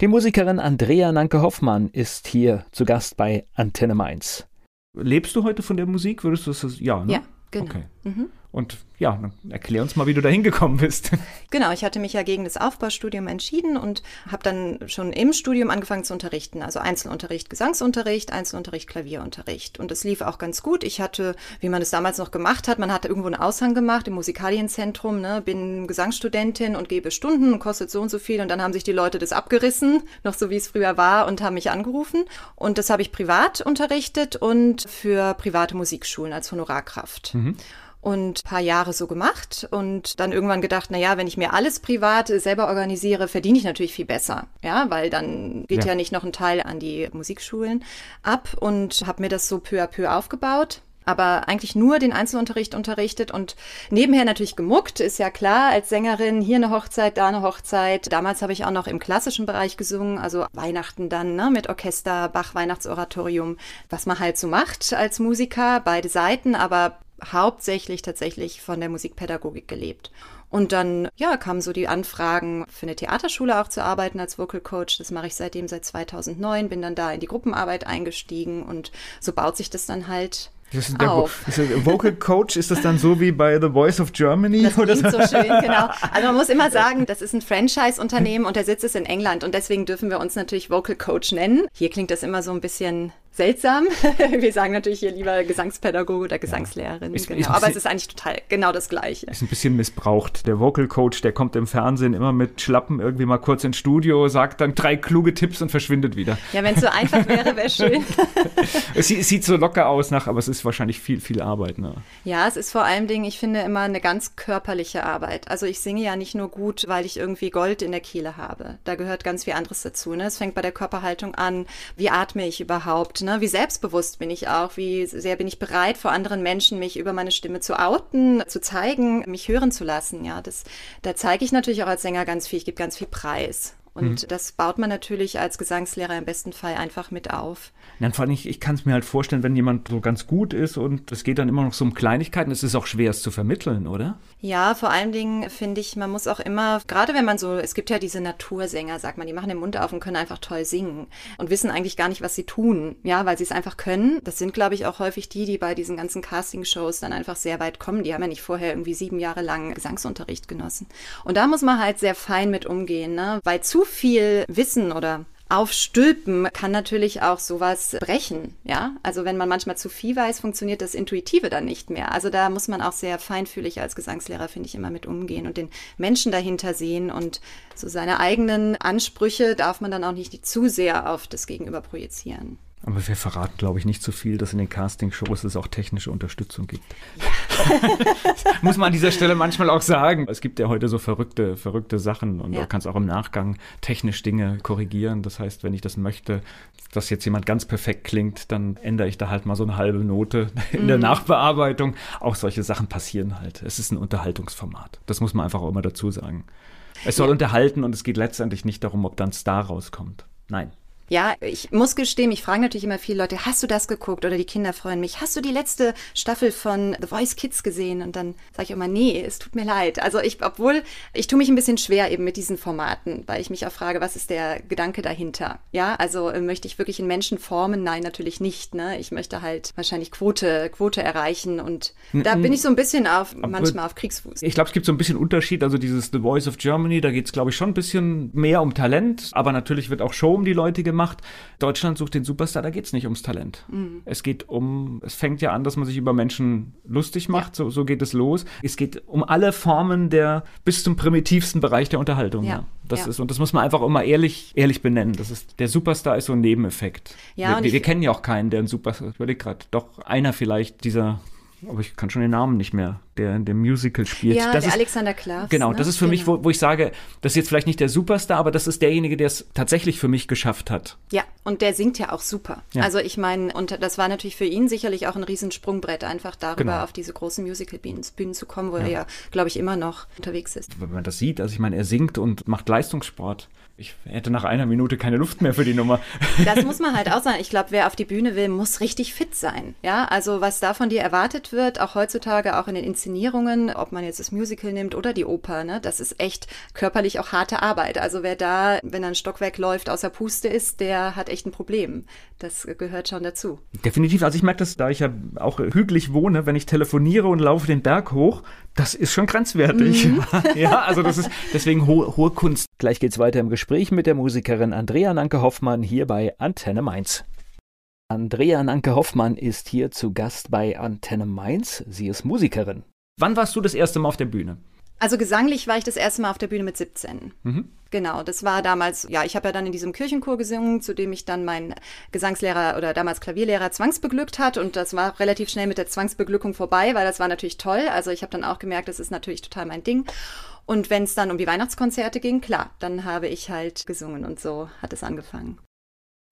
Die Musikerin Andrea Nanke Hoffmann ist hier zu Gast bei Antenne Mainz. Lebst du heute von der Musik? Würdest du das? Ja, ne? Ja, genau. Okay. Mhm. Und ja, erklär uns mal, wie du da hingekommen bist. Genau, ich hatte mich ja gegen das Aufbaustudium entschieden und habe dann schon im Studium angefangen zu unterrichten. Also Einzelunterricht, Gesangsunterricht, Einzelunterricht, Klavierunterricht. Und das lief auch ganz gut. Ich hatte, wie man es damals noch gemacht hat, man hatte irgendwo einen Aushang gemacht im Musikalienzentrum, ne, bin Gesangsstudentin und gebe Stunden, kostet so und so viel. Und dann haben sich die Leute das abgerissen, noch so wie es früher war, und haben mich angerufen. Und das habe ich privat unterrichtet und für private Musikschulen als Honorarkraft. Mhm und paar Jahre so gemacht und dann irgendwann gedacht, na ja, wenn ich mir alles privat selber organisiere, verdiene ich natürlich viel besser, ja, weil dann geht ja, ja nicht noch ein Teil an die Musikschulen ab und habe mir das so peu à peu aufgebaut aber eigentlich nur den Einzelunterricht unterrichtet und nebenher natürlich gemuckt, ist ja klar, als Sängerin hier eine Hochzeit, da eine Hochzeit. Damals habe ich auch noch im klassischen Bereich gesungen, also Weihnachten dann ne, mit Orchester, Bach Weihnachtsoratorium, was man halt so macht als Musiker, beide Seiten, aber hauptsächlich tatsächlich von der Musikpädagogik gelebt. Und dann, ja, kamen so die Anfragen für eine Theaterschule auch zu arbeiten als Vocal Coach. Das mache ich seitdem seit 2009, bin dann da in die Gruppenarbeit eingestiegen und so baut sich das dann halt das auf. Ist der Vocal Coach, ist das dann so wie bei The Voice of Germany? Das klingt so schön, genau. Also man muss immer sagen, das ist ein Franchise-Unternehmen und der Sitz ist in England und deswegen dürfen wir uns natürlich Vocal Coach nennen. Hier klingt das immer so ein bisschen seltsam. Wir sagen natürlich hier lieber Gesangspädagoge oder Gesangslehrerin. Ja. Ist, genau. ist Aber es ist eigentlich total genau das Gleiche. Ist ein bisschen missbraucht. Der Vocal Coach, der kommt im Fernsehen immer mit Schlappen irgendwie mal kurz ins Studio, sagt dann drei kluge Tipps und verschwindet wieder. Ja, wenn es so einfach wäre, wäre schön. es, sieht so locker aus nach, aber es ist wahrscheinlich viel, viel Arbeit. Ne? Ja, es ist vor allem Dingen, ich finde immer eine ganz körperliche Arbeit. Also ich singe ja nicht nur gut, weil ich irgendwie Gold in der Kehle habe. Da gehört ganz viel anderes dazu. Ne? Es fängt bei der Körperhaltung an. Wie atme ich überhaupt? Ne? Wie selbstbewusst bin ich auch? Wie sehr bin ich bereit, vor anderen Menschen mich über meine Stimme zu outen, zu zeigen, mich hören zu lassen? Ja, das, da zeige ich natürlich auch als Sänger ganz viel. Ich gebe ganz viel Preis. Und mhm. das baut man natürlich als Gesangslehrer im besten Fall einfach mit auf. Ja, vor allem, ich, ich kann es mir halt vorstellen, wenn jemand so ganz gut ist und es geht dann immer noch so um Kleinigkeiten, es ist auch schwer, es zu vermitteln, oder? Ja, vor allen Dingen finde ich, man muss auch immer, gerade wenn man so, es gibt ja diese Natursänger, sagt man, die machen den Mund auf und können einfach toll singen und wissen eigentlich gar nicht, was sie tun, ja, weil sie es einfach können. Das sind, glaube ich, auch häufig die, die bei diesen ganzen Casting-Shows dann einfach sehr weit kommen. Die haben ja nicht vorher irgendwie sieben Jahre lang Gesangsunterricht genossen. Und da muss man halt sehr fein mit umgehen, ne? weil viel Wissen oder Aufstülpen kann natürlich auch sowas brechen, ja. Also wenn man manchmal zu viel weiß, funktioniert das Intuitive dann nicht mehr. Also da muss man auch sehr feinfühlig als Gesangslehrer, finde ich, immer mit umgehen und den Menschen dahinter sehen und so seine eigenen Ansprüche darf man dann auch nicht zu sehr auf das Gegenüber projizieren. Aber wir verraten, glaube ich, nicht zu so viel, dass in den Casting-Shows es auch technische Unterstützung gibt. Muss man an dieser Stelle manchmal auch sagen. Es gibt ja heute so verrückte, verrückte Sachen und ja. du kannst auch im Nachgang technisch Dinge korrigieren. Das heißt, wenn ich das möchte, dass jetzt jemand ganz perfekt klingt, dann ändere ich da halt mal so eine halbe Note in mhm. der Nachbearbeitung. Auch solche Sachen passieren halt. Es ist ein Unterhaltungsformat. Das muss man einfach auch immer dazu sagen. Es soll ja. unterhalten und es geht letztendlich nicht darum, ob dann Star rauskommt. Nein. Ja, ich muss gestehen, ich frage natürlich immer viele Leute, hast du das geguckt? Oder die Kinder freuen mich, hast du die letzte Staffel von The Voice Kids gesehen? Und dann sage ich immer, nee, es tut mir leid. Also ich, obwohl, ich tue mich ein bisschen schwer eben mit diesen Formaten, weil ich mich auch frage, was ist der Gedanke dahinter? Ja, also äh, möchte ich wirklich einen Menschen formen? Nein, natürlich nicht. Ne? Ich möchte halt wahrscheinlich Quote, Quote erreichen und da bin ich so ein bisschen auf, manchmal auf Kriegsfuß. Ich glaube, es gibt so ein bisschen Unterschied. Also dieses The Voice of Germany, da geht es, glaube ich, schon ein bisschen mehr um Talent, aber natürlich wird auch Show um die Leute gemacht macht. Deutschland sucht den Superstar, da geht es nicht ums Talent. Mhm. Es geht um, es fängt ja an, dass man sich über Menschen lustig macht, ja. so, so geht es los. Es geht um alle Formen der, bis zum primitivsten Bereich der Unterhaltung. Ja. ja. Das ja. ist, und das muss man einfach immer ehrlich, ehrlich benennen. Das ist, der Superstar ist so ein Nebeneffekt. Ja, wir, wir, wir kennen ja auch keinen, der ein Superstar, ich überlege gerade, doch einer vielleicht dieser aber ich kann schon den Namen nicht mehr, der in dem Musical spielt. Ja, das der ist, Alexander Klaas. Genau, ne? das ist für genau. mich, wo, wo ich sage, das ist jetzt vielleicht nicht der Superstar, aber das ist derjenige, der es tatsächlich für mich geschafft hat. Ja, und der singt ja auch super. Ja. Also ich meine, und das war natürlich für ihn sicherlich auch ein Riesensprungbrett, einfach darüber genau. auf diese großen Musical-Bühnen zu kommen, wo ja. er ja, glaube ich, immer noch unterwegs ist. Wenn man das sieht, also ich meine, er singt und macht Leistungssport ich hätte nach einer Minute keine Luft mehr für die Nummer. Das muss man halt auch sagen. Ich glaube, wer auf die Bühne will, muss richtig fit sein. Ja, also was da von dir erwartet wird, auch heutzutage, auch in den Inszenierungen, ob man jetzt das Musical nimmt oder die Oper, ne, das ist echt körperlich auch harte Arbeit. Also wer da, wenn ein Stockwerk läuft, außer Puste ist, der hat echt ein Problem. Das gehört schon dazu. Definitiv. Also ich merke das, da ich ja auch hügelig wohne, wenn ich telefoniere und laufe den Berg hoch, das ist schon grenzwertig. Mhm. ja, also das ist deswegen hohe, hohe Kunst. Gleich geht's weiter im Gespräch mit der Musikerin Andrea Nanke Hoffmann hier bei Antenne Mainz. Andrea Nanke Hoffmann ist hier zu Gast bei Antenne Mainz. Sie ist Musikerin. Wann warst du das erste Mal auf der Bühne? Also gesanglich war ich das erste Mal auf der Bühne mit 17. Mhm. Genau, das war damals, ja, ich habe ja dann in diesem Kirchenchor gesungen, zu dem mich dann mein Gesangslehrer oder damals Klavierlehrer zwangsbeglückt hat und das war relativ schnell mit der Zwangsbeglückung vorbei, weil das war natürlich toll. Also ich habe dann auch gemerkt, das ist natürlich total mein Ding. Und wenn es dann um die Weihnachtskonzerte ging, klar, dann habe ich halt gesungen und so hat es angefangen.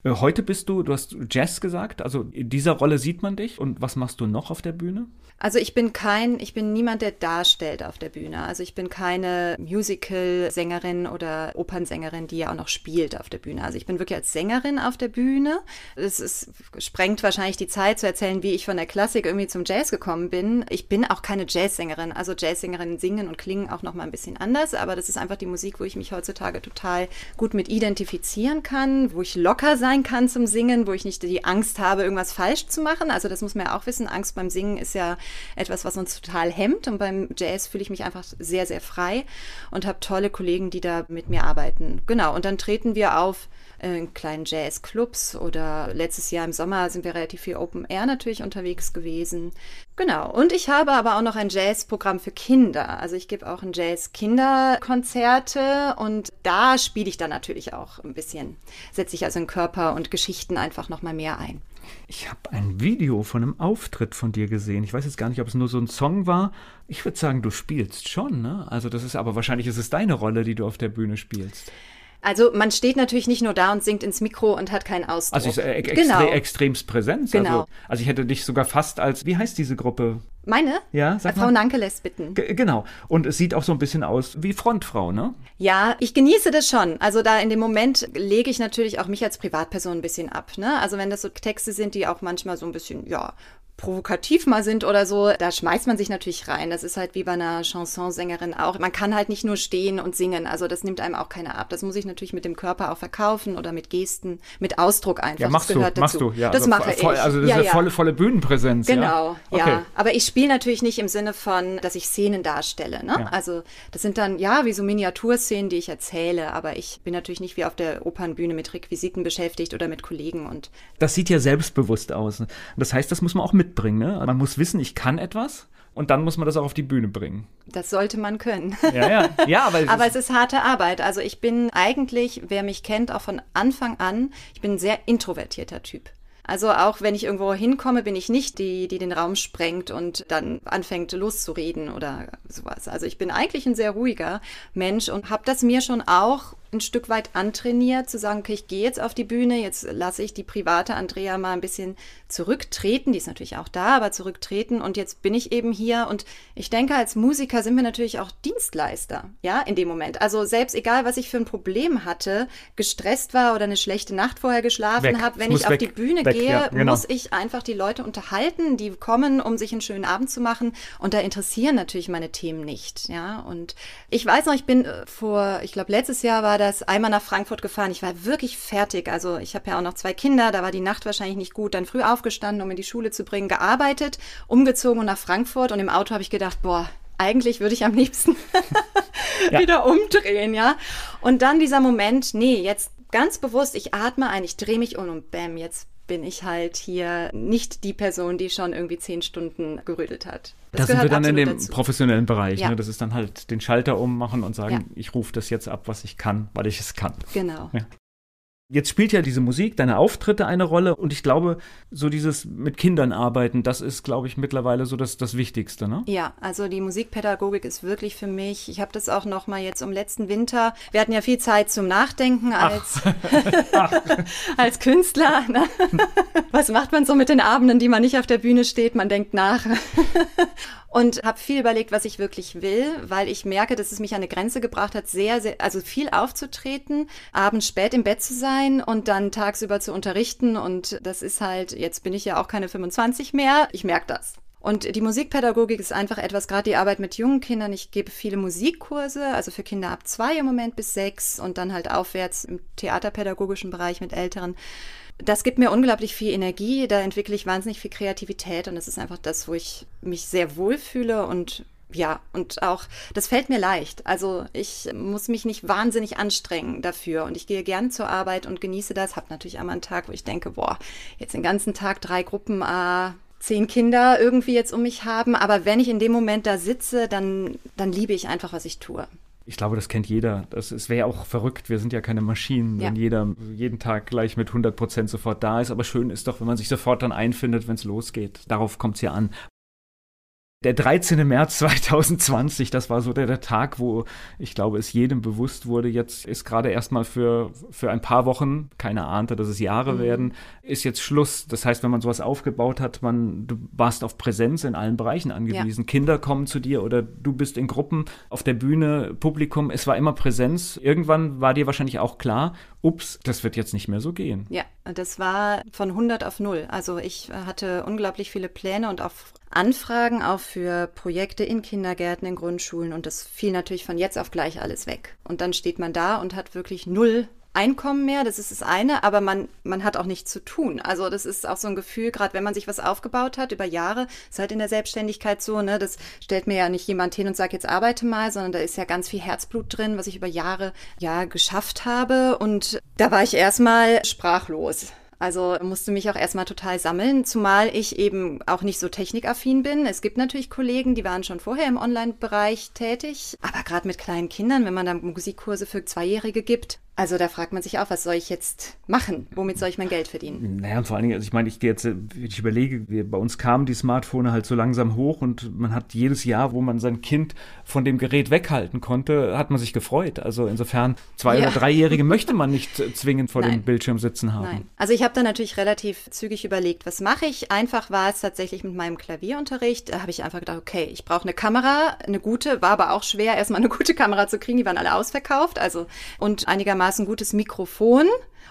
Äh, heute bist du, du hast Jazz gesagt, also in dieser Rolle sieht man dich. Und was machst du noch auf der Bühne? Also ich bin kein, ich bin niemand, der darstellt auf der Bühne. Also ich bin keine Musical-Sängerin oder Opernsängerin, die ja auch noch spielt auf der Bühne. Also ich bin wirklich als Sängerin auf der Bühne. Es ist, sprengt wahrscheinlich die Zeit zu erzählen, wie ich von der Klassik irgendwie zum Jazz gekommen bin. Ich bin auch keine Jazzsängerin. Also Jazzsängerinnen singen und klingen auch noch mal ein bisschen anders, aber das ist einfach die Musik, wo ich mich heutzutage total gut mit identifizieren kann, wo ich locker sein kann zum Singen, wo ich nicht die Angst habe, irgendwas falsch zu machen. Also das muss man ja auch wissen. Angst beim Singen ist ja etwas, was uns total hemmt. Und beim Jazz fühle ich mich einfach sehr, sehr frei und habe tolle Kollegen, die da mit mir arbeiten. Genau, und dann treten wir auf in kleinen Jazzclubs oder letztes Jahr im Sommer sind wir relativ viel Open Air natürlich unterwegs gewesen. Genau. Und ich habe aber auch noch ein Jazzprogramm für Kinder. Also ich gebe auch ein Jazz-Kinderkonzerte und da spiele ich dann natürlich auch ein bisschen, setze ich also in Körper und Geschichten einfach nochmal mehr ein. Ich habe ein Video von einem Auftritt von dir gesehen. Ich weiß jetzt gar nicht, ob es nur so ein Song war. Ich würde sagen, du spielst schon, ne? Also das ist aber wahrscheinlich ist es deine Rolle, die du auf der Bühne spielst. Also man steht natürlich nicht nur da und singt ins Mikro und hat keinen Ausdruck. Also ist äh, genau. extremst Präsenz. Genau. Also, also ich hätte dich sogar fast als, wie heißt diese Gruppe? Meine? Ja, sag Frau mal. Nanke lässt bitten. G genau. Und es sieht auch so ein bisschen aus wie Frontfrau, ne? Ja, ich genieße das schon. Also da in dem Moment lege ich natürlich auch mich als Privatperson ein bisschen ab. Ne? Also wenn das so Texte sind, die auch manchmal so ein bisschen, ja, provokativ mal sind oder so, da schmeißt man sich natürlich rein. Das ist halt wie bei einer Chansonsängerin auch. Man kann halt nicht nur stehen und singen. Also das nimmt einem auch keiner ab. Das muss ich natürlich mit dem Körper auch verkaufen oder mit Gesten, mit Ausdruck einfach. Ja, machst das gehört du, dazu. machst du. Ja, das also mache voll, ich. Also das ja, ist ja. volle, volle Bühnenpräsenz. Genau, ja. Okay. Aber ich spiele natürlich nicht im Sinne von, dass ich Szenen darstelle. Ne? Also das sind dann, ja, wie so Miniaturszenen, die ich erzähle. Aber ich bin natürlich nicht wie auf der Opernbühne mit Requisiten beschäftigt oder mit Kollegen. Und Das sieht ja selbstbewusst aus. Das heißt, das muss man auch mitbringen. Ne? Man muss wissen, ich kann etwas und dann muss man das auch auf die Bühne bringen. das sollte man können. Ja, ja. Ja, aber, es Aber ist, es ist harte Arbeit. Also ich bin eigentlich, wer mich kennt, auch von Anfang an, ich bin ein sehr introvertierter Typ. Also auch wenn ich irgendwo hinkomme, bin ich nicht die, die den Raum sprengt und dann anfängt loszureden oder sowas. Also ich bin eigentlich ein sehr ruhiger Mensch und habe das mir schon auch ein Stück weit antrainiert, zu sagen, okay, ich gehe jetzt auf die Bühne, jetzt lasse ich die private Andrea mal ein bisschen zurücktreten, die ist natürlich auch da, aber zurücktreten und jetzt bin ich eben hier und ich denke, als Musiker sind wir natürlich auch Dienstleister, ja, in dem Moment. Also selbst egal, was ich für ein Problem hatte, gestresst war oder eine schlechte Nacht vorher geschlafen habe, wenn ich auf weg. die Bühne Weg, gehe, ja, genau. muss ich einfach die Leute unterhalten, die kommen, um sich einen schönen Abend zu machen und da interessieren natürlich meine Themen nicht, ja, und ich weiß noch, ich bin äh, vor, ich glaube, letztes Jahr war das einmal nach Frankfurt gefahren. Ich war wirklich fertig. Also ich habe ja auch noch zwei Kinder, da war die Nacht wahrscheinlich nicht gut. Dann früh aufgestanden, um in die Schule zu bringen, gearbeitet, umgezogen und nach Frankfurt. Und im Auto habe ich gedacht, boah, eigentlich würde ich am liebsten Ja. wieder umdrehen, ja. Und dann dieser Moment, nee, jetzt ganz bewusst, ich atme ein, ich drehe mich um und bam, jetzt bin ich halt hier nicht die Person, die schon irgendwie zehn Stunden gerödelt hat. da sind wir dann in dem dazu. professionellen Bereich. Ja. Ne? Das ist dann halt den Schalter ummachen und sagen, Ja. ich rufe das jetzt ab, was ich kann, weil ich es kann. Genau. Ja. Jetzt spielt ja diese Musik, deine Auftritte eine Rolle und ich glaube, so dieses mit Kindern arbeiten, das ist, glaube ich, mittlerweile so das, das Wichtigste, ne? Ja, also die Musikpädagogik ist wirklich für mich. Ich habe das auch noch mal jetzt im letzten Winter. Wir hatten ja viel Zeit zum Nachdenken als als Künstler. Ne? Was macht man so mit den Abenden, die man nicht auf der Bühne steht? Man denkt nach. Und habe viel überlegt, was ich wirklich will, weil ich merke, dass es mich an eine Grenze gebracht hat, sehr, sehr, also viel aufzutreten, abends spät im Bett zu sein und dann tagsüber zu unterrichten. Und das ist halt, jetzt bin ich ja auch keine 25 mehr. Ich merke das. Und die Musikpädagogik ist einfach etwas, gerade die Arbeit mit jungen Kindern. Ich gebe viele Musikkurse, also für Kinder ab zwei im Moment bis sechs und dann halt aufwärts im theaterpädagogischen Bereich mit Älteren. Das gibt mir unglaublich viel Energie, da entwickle ich wahnsinnig viel Kreativität und das ist einfach das, wo ich mich sehr wohl fühle und ja, und auch, das fällt mir leicht. Also ich muss mich nicht wahnsinnig anstrengen dafür und ich gehe gerne zur Arbeit und genieße das. Hab natürlich einmal einen Tag, wo ich denke, boah, jetzt den ganzen Tag drei Gruppen, ah, zehn Kinder irgendwie jetzt um mich haben. Aber wenn ich in dem Moment da sitze, dann, dann liebe ich einfach, was ich tue. Ich glaube, das kennt jeder. Das, es wäre auch verrückt. Wir sind ja keine Maschinen, wenn Ja. jeder jeden Tag gleich mit 100 Prozent sofort da ist. Aber schön ist doch, wenn man sich sofort dann einfindet, wenn es losgeht. Darauf kommt es ja an. Der 13. März 2020, das war so der, der, Tag, wo ich glaube, es jedem bewusst wurde, jetzt ist gerade erstmal für, für ein paar Wochen, keiner ahnte, dass es Jahre mhm. werden, ist jetzt Schluss. Das heißt, wenn man sowas aufgebaut hat, man, du warst auf Präsenz in allen Bereichen angewiesen. Ja. Kinder kommen zu dir oder du bist in Gruppen auf der Bühne, Publikum, es war immer Präsenz. Irgendwann war dir wahrscheinlich auch klar, ups, das wird jetzt nicht mehr so gehen. Ja, das war von 100 auf 0. Also ich hatte unglaublich viele Pläne und auch Anfragen auch für Projekte in Kindergärten, in Grundschulen und das fiel natürlich von jetzt auf gleich alles weg. Und dann steht man da und hat wirklich null Einkommen mehr, das ist das eine, aber man, man hat auch nichts zu tun. Also das ist auch so ein Gefühl, gerade wenn man sich was aufgebaut hat über Jahre, ist halt in der Selbstständigkeit so, ne, das stellt mir ja nicht jemand hin und sagt, jetzt arbeite mal, sondern da ist ja ganz viel Herzblut drin, was ich über Jahre ja geschafft habe. Und da war ich erstmal sprachlos. Also musste mich auch erstmal total sammeln, zumal ich eben auch nicht so technikaffin bin. Es gibt natürlich Kollegen, die waren schon vorher im Online-Bereich tätig, aber gerade mit kleinen Kindern, wenn man dann Musikkurse für Zweijährige gibt, also da fragt man sich auch, was soll ich jetzt machen? Womit soll ich mein Geld verdienen? Naja, und vor allen Dingen, also ich meine, ich jetzt, ich überlege, wir, bei uns kamen die Smartphone halt so langsam hoch und man hat jedes Jahr, wo man sein Kind von dem Gerät weghalten konnte, hat man sich gefreut. Also insofern, zwei- ja. oder dreijährige möchte man nicht zwingend vor Nein. dem Bildschirm sitzen haben. Nein. Also ich habe da natürlich relativ zügig überlegt, was mache ich? Einfach war es tatsächlich mit meinem Klavierunterricht. Da habe ich einfach gedacht, okay, ich brauche eine Kamera, eine gute, war aber auch schwer, erstmal eine gute Kamera zu kriegen. Die waren alle ausverkauft. Also und einigermaßen einigermaßen gutes Mikrofon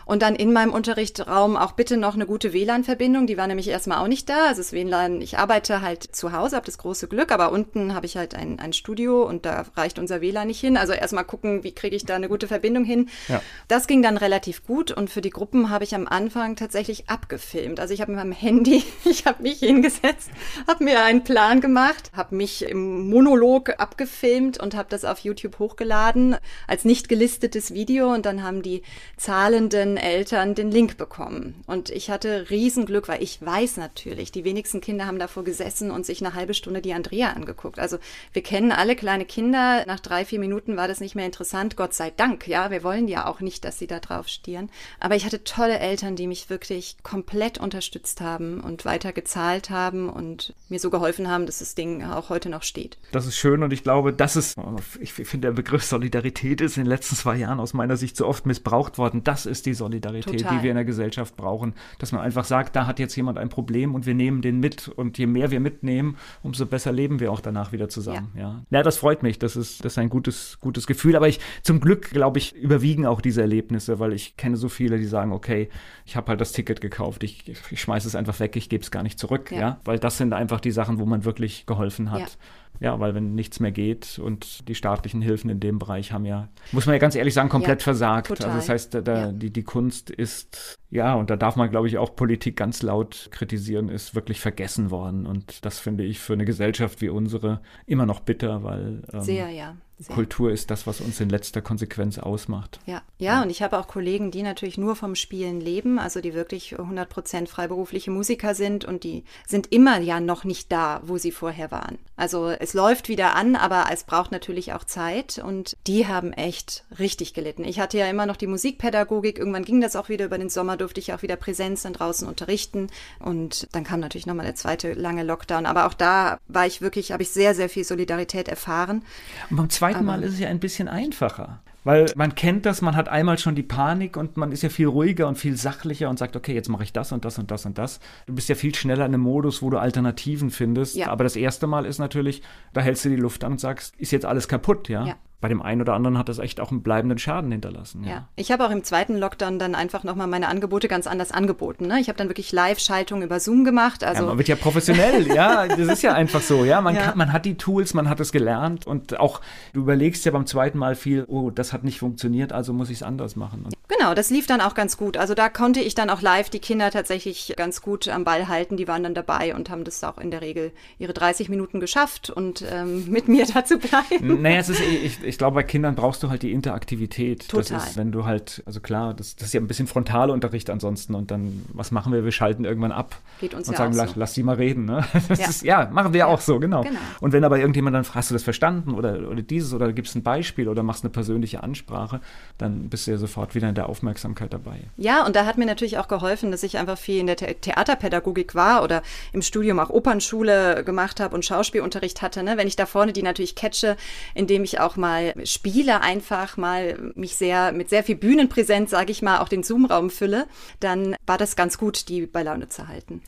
und dann in meinem Unterrichtsraum auch bitte noch eine gute WLAN-Verbindung. Die war nämlich erstmal auch nicht da. Also das WLAN, ich arbeite halt zu Hause, habe das große Glück, aber unten habe ich halt ein, ein Studio und da reicht unser WLAN nicht hin. Also erstmal gucken, wie kriege ich da eine gute Verbindung hin. Ja. Das ging dann relativ gut und für die Gruppen habe ich am Anfang tatsächlich abgefilmt. Also ich habe mit meinem Handy, ich habe mich hingesetzt, habe mir einen Plan gemacht, habe mich im Monolog abgefilmt und habe das auf YouTube hochgeladen als nicht gelistetes Video und dann haben die zahlenden Eltern den Link bekommen. Und ich hatte Riesenglück, weil ich weiß natürlich, die wenigsten Kinder haben davor gesessen und sich eine halbe Stunde die Andrea angeguckt. Also wir kennen alle kleine Kinder. Nach drei, vier Minuten war das nicht mehr interessant. Gott sei Dank. Ja, wir wollen ja auch nicht, dass sie da drauf stieren. Aber ich hatte tolle Eltern, die mich wirklich komplett unterstützt haben und weiter gezahlt haben und mir so geholfen haben, dass das Ding auch heute noch steht. Das ist schön und ich glaube, das ist, ich finde, der Begriff Solidarität ist in den letzten zwei Jahren aus meiner Sicht so oft missbraucht worden. Das ist die Solidarität. Solidarität, Total. die wir in der Gesellschaft brauchen. Dass man einfach sagt, da hat jetzt jemand ein Problem und wir nehmen den mit. Und je mehr wir mitnehmen, umso besser leben wir auch danach wieder zusammen. Ja, ja. ja das freut mich. Das ist, das ist ein gutes, gutes Gefühl. Aber ich, zum Glück, glaube ich, überwiegen auch diese Erlebnisse, weil ich kenne so viele, die sagen, okay, ich habe halt das Ticket gekauft, ich, ich schmeiße es einfach weg, ich gebe es gar nicht zurück. Ja. ja. Weil das sind einfach die Sachen, wo man wirklich geholfen hat. Ja. Weil wenn nichts mehr geht und die staatlichen Hilfen in dem Bereich haben ja, muss man ja ganz ehrlich sagen, komplett ja, versagt. Total. Also das heißt, da, ja. die, die Kunst ist, ja, und da darf man, glaube ich, auch Politik ganz laut kritisieren, ist wirklich vergessen worden. Und das finde ich für eine Gesellschaft wie unsere immer noch bitter, weil ähm, Sehr, ja. Sehr. Kultur ist das, was uns in letzter Konsequenz ausmacht. Ja, ja, und ich habe auch Kollegen, die natürlich nur vom Spielen leben, also die wirklich 100% freiberufliche Musiker sind und die sind immer ja noch nicht da, wo sie vorher waren. Also es läuft wieder an, aber es braucht natürlich auch Zeit und die haben echt richtig gelitten. Ich hatte ja immer noch die Musikpädagogik, irgendwann ging das auch wieder über den Sommer, durfte ich auch wieder Präsenz dann draußen unterrichten und dann kam natürlich nochmal der zweite lange Lockdown, aber auch da war ich wirklich, habe ich sehr, sehr viel Solidarität erfahren. Und beim zweiten Mal ist es ja ein bisschen einfacher. Weil man kennt das, man hat einmal schon die Panik und man ist ja viel ruhiger und viel sachlicher und sagt, okay, jetzt mache ich das und das und das und das. Du bist ja viel schneller in einem Modus, wo du Alternativen findest. Ja. Aber das erste Mal ist natürlich, da hältst du die Luft an und sagst, ist jetzt alles kaputt, ja? ja bei dem einen oder anderen hat das echt auch einen bleibenden Schaden hinterlassen. Ja, ja. ich habe auch im zweiten Lockdown dann einfach nochmal meine Angebote ganz anders angeboten. Ne? Ich habe dann wirklich Live-Schaltung über Zoom gemacht. Also ja, man wird ja professionell, ja, das ist ja einfach so. Ja, man, ja. Kann, man hat die Tools, man hat es gelernt und auch du überlegst ja beim zweiten Mal viel, oh, das hat nicht funktioniert, also muss ich es anders machen. Und genau, das lief dann auch ganz gut. Also da konnte ich dann auch live die Kinder tatsächlich ganz gut am Ball halten. Die waren dann dabei und haben das auch in der Regel ihre 30 Minuten geschafft und ähm, mit mir da zu bleiben. Naja, es ist, ich, ich glaube, bei Kindern brauchst du halt die Interaktivität. Total. Das ist, wenn du halt, also klar, das, das ist ja ein bisschen Frontalunterricht ansonsten und dann, was machen wir? Wir schalten irgendwann ab Geht uns und ja sagen, auch lass, so. lass die mal reden. Ne? Das Ja. Ist, ja, machen wir Ja, auch so, genau. genau. Und wenn aber irgendjemand dann fragt, hast du das verstanden oder, oder dieses oder gibst ein Beispiel oder machst eine persönliche Ansprache, dann bist du ja sofort wieder in der Aufmerksamkeit dabei. Ja, und da hat mir natürlich auch geholfen, dass ich einfach viel in der The Theaterpädagogik war oder im Studium auch Opernschule gemacht habe und Schauspielunterricht hatte. Ne? Wenn ich da vorne die natürlich catche, indem ich auch mal spiele, einfach mal mich sehr mit sehr viel Bühnenpräsenz, sage ich mal, auch den Zoom-Raum fülle, dann war das ganz gut, die bei Laune zu halten.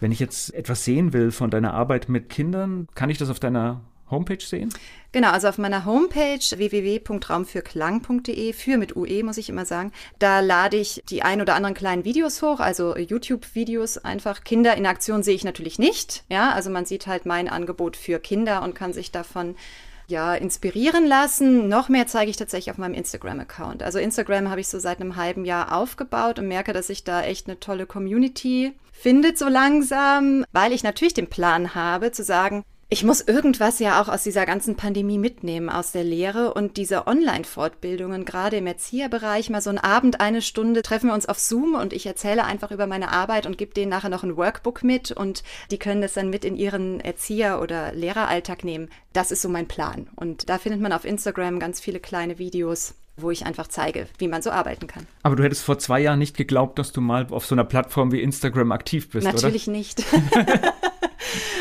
Wenn ich jetzt etwas sehen will von deiner Arbeit mit Kindern, kann ich das auf deiner Homepage sehen? Genau, also auf meiner Homepage www.raumfürklang.de, für mit UE muss ich immer sagen, da lade ich die ein oder anderen kleinen Videos hoch, also YouTube-Videos einfach. Kinder in Aktion sehe ich natürlich nicht, ja, also man sieht halt mein Angebot für Kinder und kann sich davon ja, inspirieren lassen. Noch mehr zeige ich tatsächlich auf meinem Instagram-Account. Also Instagram habe ich so seit einem halben Jahr aufgebaut und merke, dass ich da echt eine tolle Community findet so langsam, weil ich natürlich den Plan habe zu sagen, ich muss irgendwas ja auch aus dieser ganzen Pandemie mitnehmen, aus der Lehre und diese Online-Fortbildungen, gerade im Erzieherbereich, mal so einen Abend, eine Stunde, treffen wir uns auf Zoom und ich erzähle einfach über meine Arbeit und gebe denen nachher noch ein Workbook mit und die können das dann mit in ihren Erzieher- oder Lehreralltag nehmen. Das ist so mein Plan. Und da findet man auf Instagram ganz viele kleine Videos, wo ich einfach zeige, wie man so arbeiten kann. Aber du hättest vor zwei Jahren nicht geglaubt, dass du mal auf so einer Plattform wie Instagram aktiv bist, Natürlich nicht.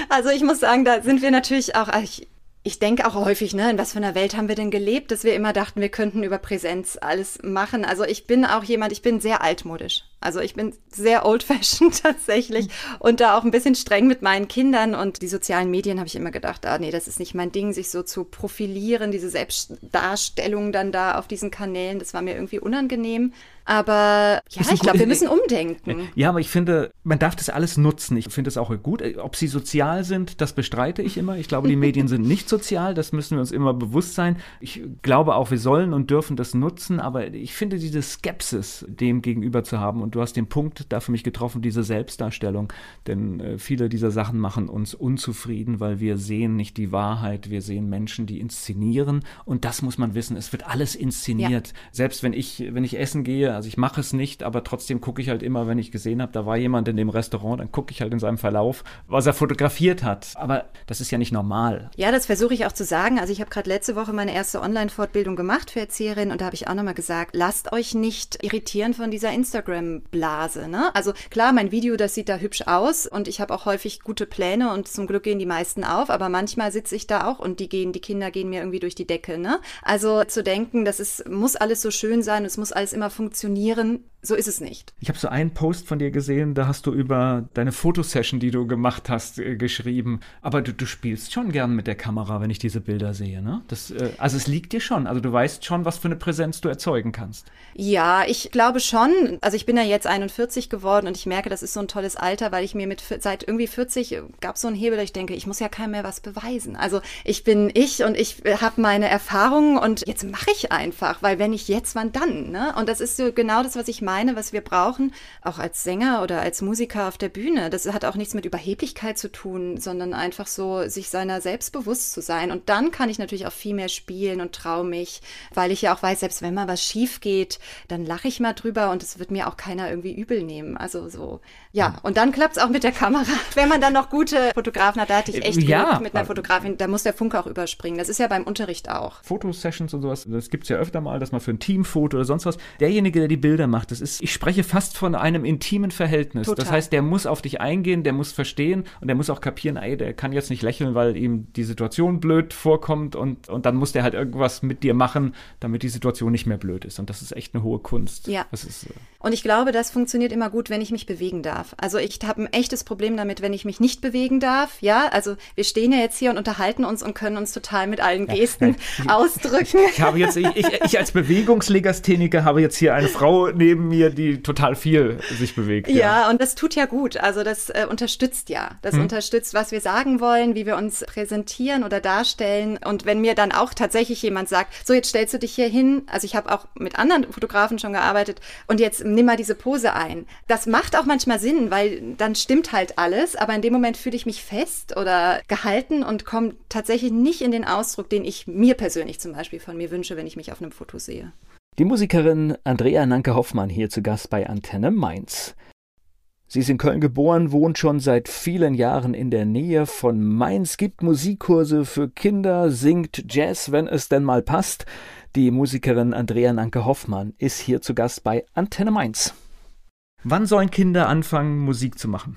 also ich muss sagen, da sind wir natürlich auch, ich, ich denke auch häufig, ne, in was für einer Welt haben wir denn gelebt, dass wir immer dachten, wir könnten über Präsenz alles machen. Also ich bin auch jemand, ich bin sehr altmodisch. Also ich bin sehr old-fashioned tatsächlich und da auch ein bisschen streng mit meinen Kindern und die sozialen Medien habe ich immer gedacht, ah nee, das ist nicht mein Ding, sich so zu profilieren, diese Selbstdarstellung dann da auf diesen Kanälen, das war mir irgendwie unangenehm. Aber ja, ich glaube, wir müssen umdenken. Ja, aber ich finde, man darf das alles nutzen. Ich finde es auch gut. Ob sie sozial sind, das bestreite ich immer. Ich glaube, die Medien sind nicht sozial. Das müssen wir uns immer bewusst sein. Ich glaube auch, wir sollen und dürfen das nutzen. Aber ich finde diese Skepsis dem gegenüber zu haben. Und du hast den Punkt da für mich getroffen, diese Selbstdarstellung. Denn äh, viele dieser Sachen machen uns unzufrieden, weil wir sehen nicht die Wahrheit. Wir sehen Menschen, die inszenieren. Und das muss man wissen. Es wird alles inszeniert. Selbst wenn ich, wenn ich essen gehe, also ich mache es nicht, aber trotzdem gucke ich halt immer, wenn ich gesehen habe, da war jemand in dem Restaurant, dann gucke ich halt in seinem Verlauf, was er fotografiert hat. Aber das ist ja nicht normal. Ja, das versuche ich auch zu sagen. Also ich habe gerade letzte Woche meine erste Online-Fortbildung gemacht für Erzieherinnen und da habe ich auch nochmal gesagt, lasst euch nicht irritieren von dieser Instagram-Blase. Ne? Also klar, mein Video, das sieht da hübsch aus und ich habe auch häufig gute Pläne und zum Glück gehen die meisten auf, aber manchmal sitze ich da auch und die gehen, die Kinder gehen mir irgendwie durch die Decke. Ne? Also zu denken, das ist, muss alles so schön sein, es muss alles immer funktionieren, funktionieren so ist es nicht. Ich habe so einen Post von dir gesehen, da hast du über deine Fotosession, die du gemacht hast, äh, geschrieben. Aber du, du spielst schon gern mit der Kamera, wenn ich diese Bilder sehe, ne? Das, äh, also es liegt dir schon. Also du weißt schon, was für eine Präsenz du erzeugen kannst. Ja, ich glaube schon. Also ich bin ja jetzt 41 geworden und ich merke, das ist so ein tolles Alter, weil ich mir mit seit irgendwie 40 gab es so einen Hebel, da ich denke, ich muss ja keinem mehr was beweisen. Also ich bin ich und ich habe meine Erfahrungen und jetzt mache ich einfach, weil wenn nicht jetzt, wann dann? Ne? Und das ist so genau das, was ich meine, was wir brauchen, auch als Sänger oder als Musiker auf der Bühne. Das hat auch nichts mit Überheblichkeit zu tun, sondern einfach so, sich seiner selbst bewusst zu sein. Und dann kann ich natürlich auch viel mehr spielen und traue mich, weil ich ja auch weiß, selbst wenn mal was schief geht, dann lache ich mal drüber und es wird mir auch keiner irgendwie übel nehmen. Also so, ja. Und dann klappt es auch mit der Kamera. Wenn man dann noch gute Fotografen hat, da hatte ich echt Ja. Glück mit einer Fotografin, da muss der Funke auch überspringen. Das ist ja beim Unterricht auch. Fotosessions und sowas, das gibt es ja öfter mal, dass man für ein Teamfoto oder sonst was, derjenige, der die Bilder macht, das ist, ich spreche fast von einem intimen Verhältnis. Das Total. heißt, der muss auf dich eingehen, der muss verstehen und der muss auch kapieren, ey, der kann jetzt nicht lächeln, weil ihm die Situation blöd vorkommt und, und dann muss der halt irgendwas mit dir machen, damit die Situation nicht mehr blöd ist. Und das ist echt eine hohe Kunst. Ja. Das ist, äh, Und ich glaube, das funktioniert immer gut, wenn ich mich bewegen darf. Also ich habe ein echtes Problem damit, wenn ich mich nicht bewegen darf. Ja, also wir stehen ja jetzt hier und unterhalten uns und können uns total mit allen Gesten nein, ich- ausdrücken. Ich habe jetzt, ich, ich, ich als Bewegungslegastheniker habe jetzt hier eine Frau neben mir, die total viel sich bewegt. Ja, ja und das tut ja gut. Also das äh, unterstützt ja. Das hm. unterstützt, was wir sagen wollen, wie wir uns präsentieren oder darstellen. Und wenn mir dann auch tatsächlich jemand sagt, so jetzt stellst du dich hier hin, also ich habe auch mit anderen Fotografen schon gearbeitet und jetzt nimm mal diese Pose ein. Das macht auch manchmal Sinn, weil dann stimmt halt alles, aber in dem Moment fühle ich mich fest oder gehalten und komme tatsächlich nicht in den Ausdruck, den ich mir persönlich zum Beispiel von mir wünsche, wenn ich mich auf einem Foto sehe. Die Musikerin Andrea Nanke-Hoffmann hier zu Gast bei Antenne Mainz. Sie ist in Köln geboren, wohnt schon seit vielen Jahren in der Nähe von Mainz, gibt Musikkurse für Kinder, singt Jazz, wenn es denn mal passt. Die Musikerin Andrea Nanke-Hoffmann ist hier zu Gast bei Antenne Mainz. Wann sollen Kinder anfangen, Musik zu machen?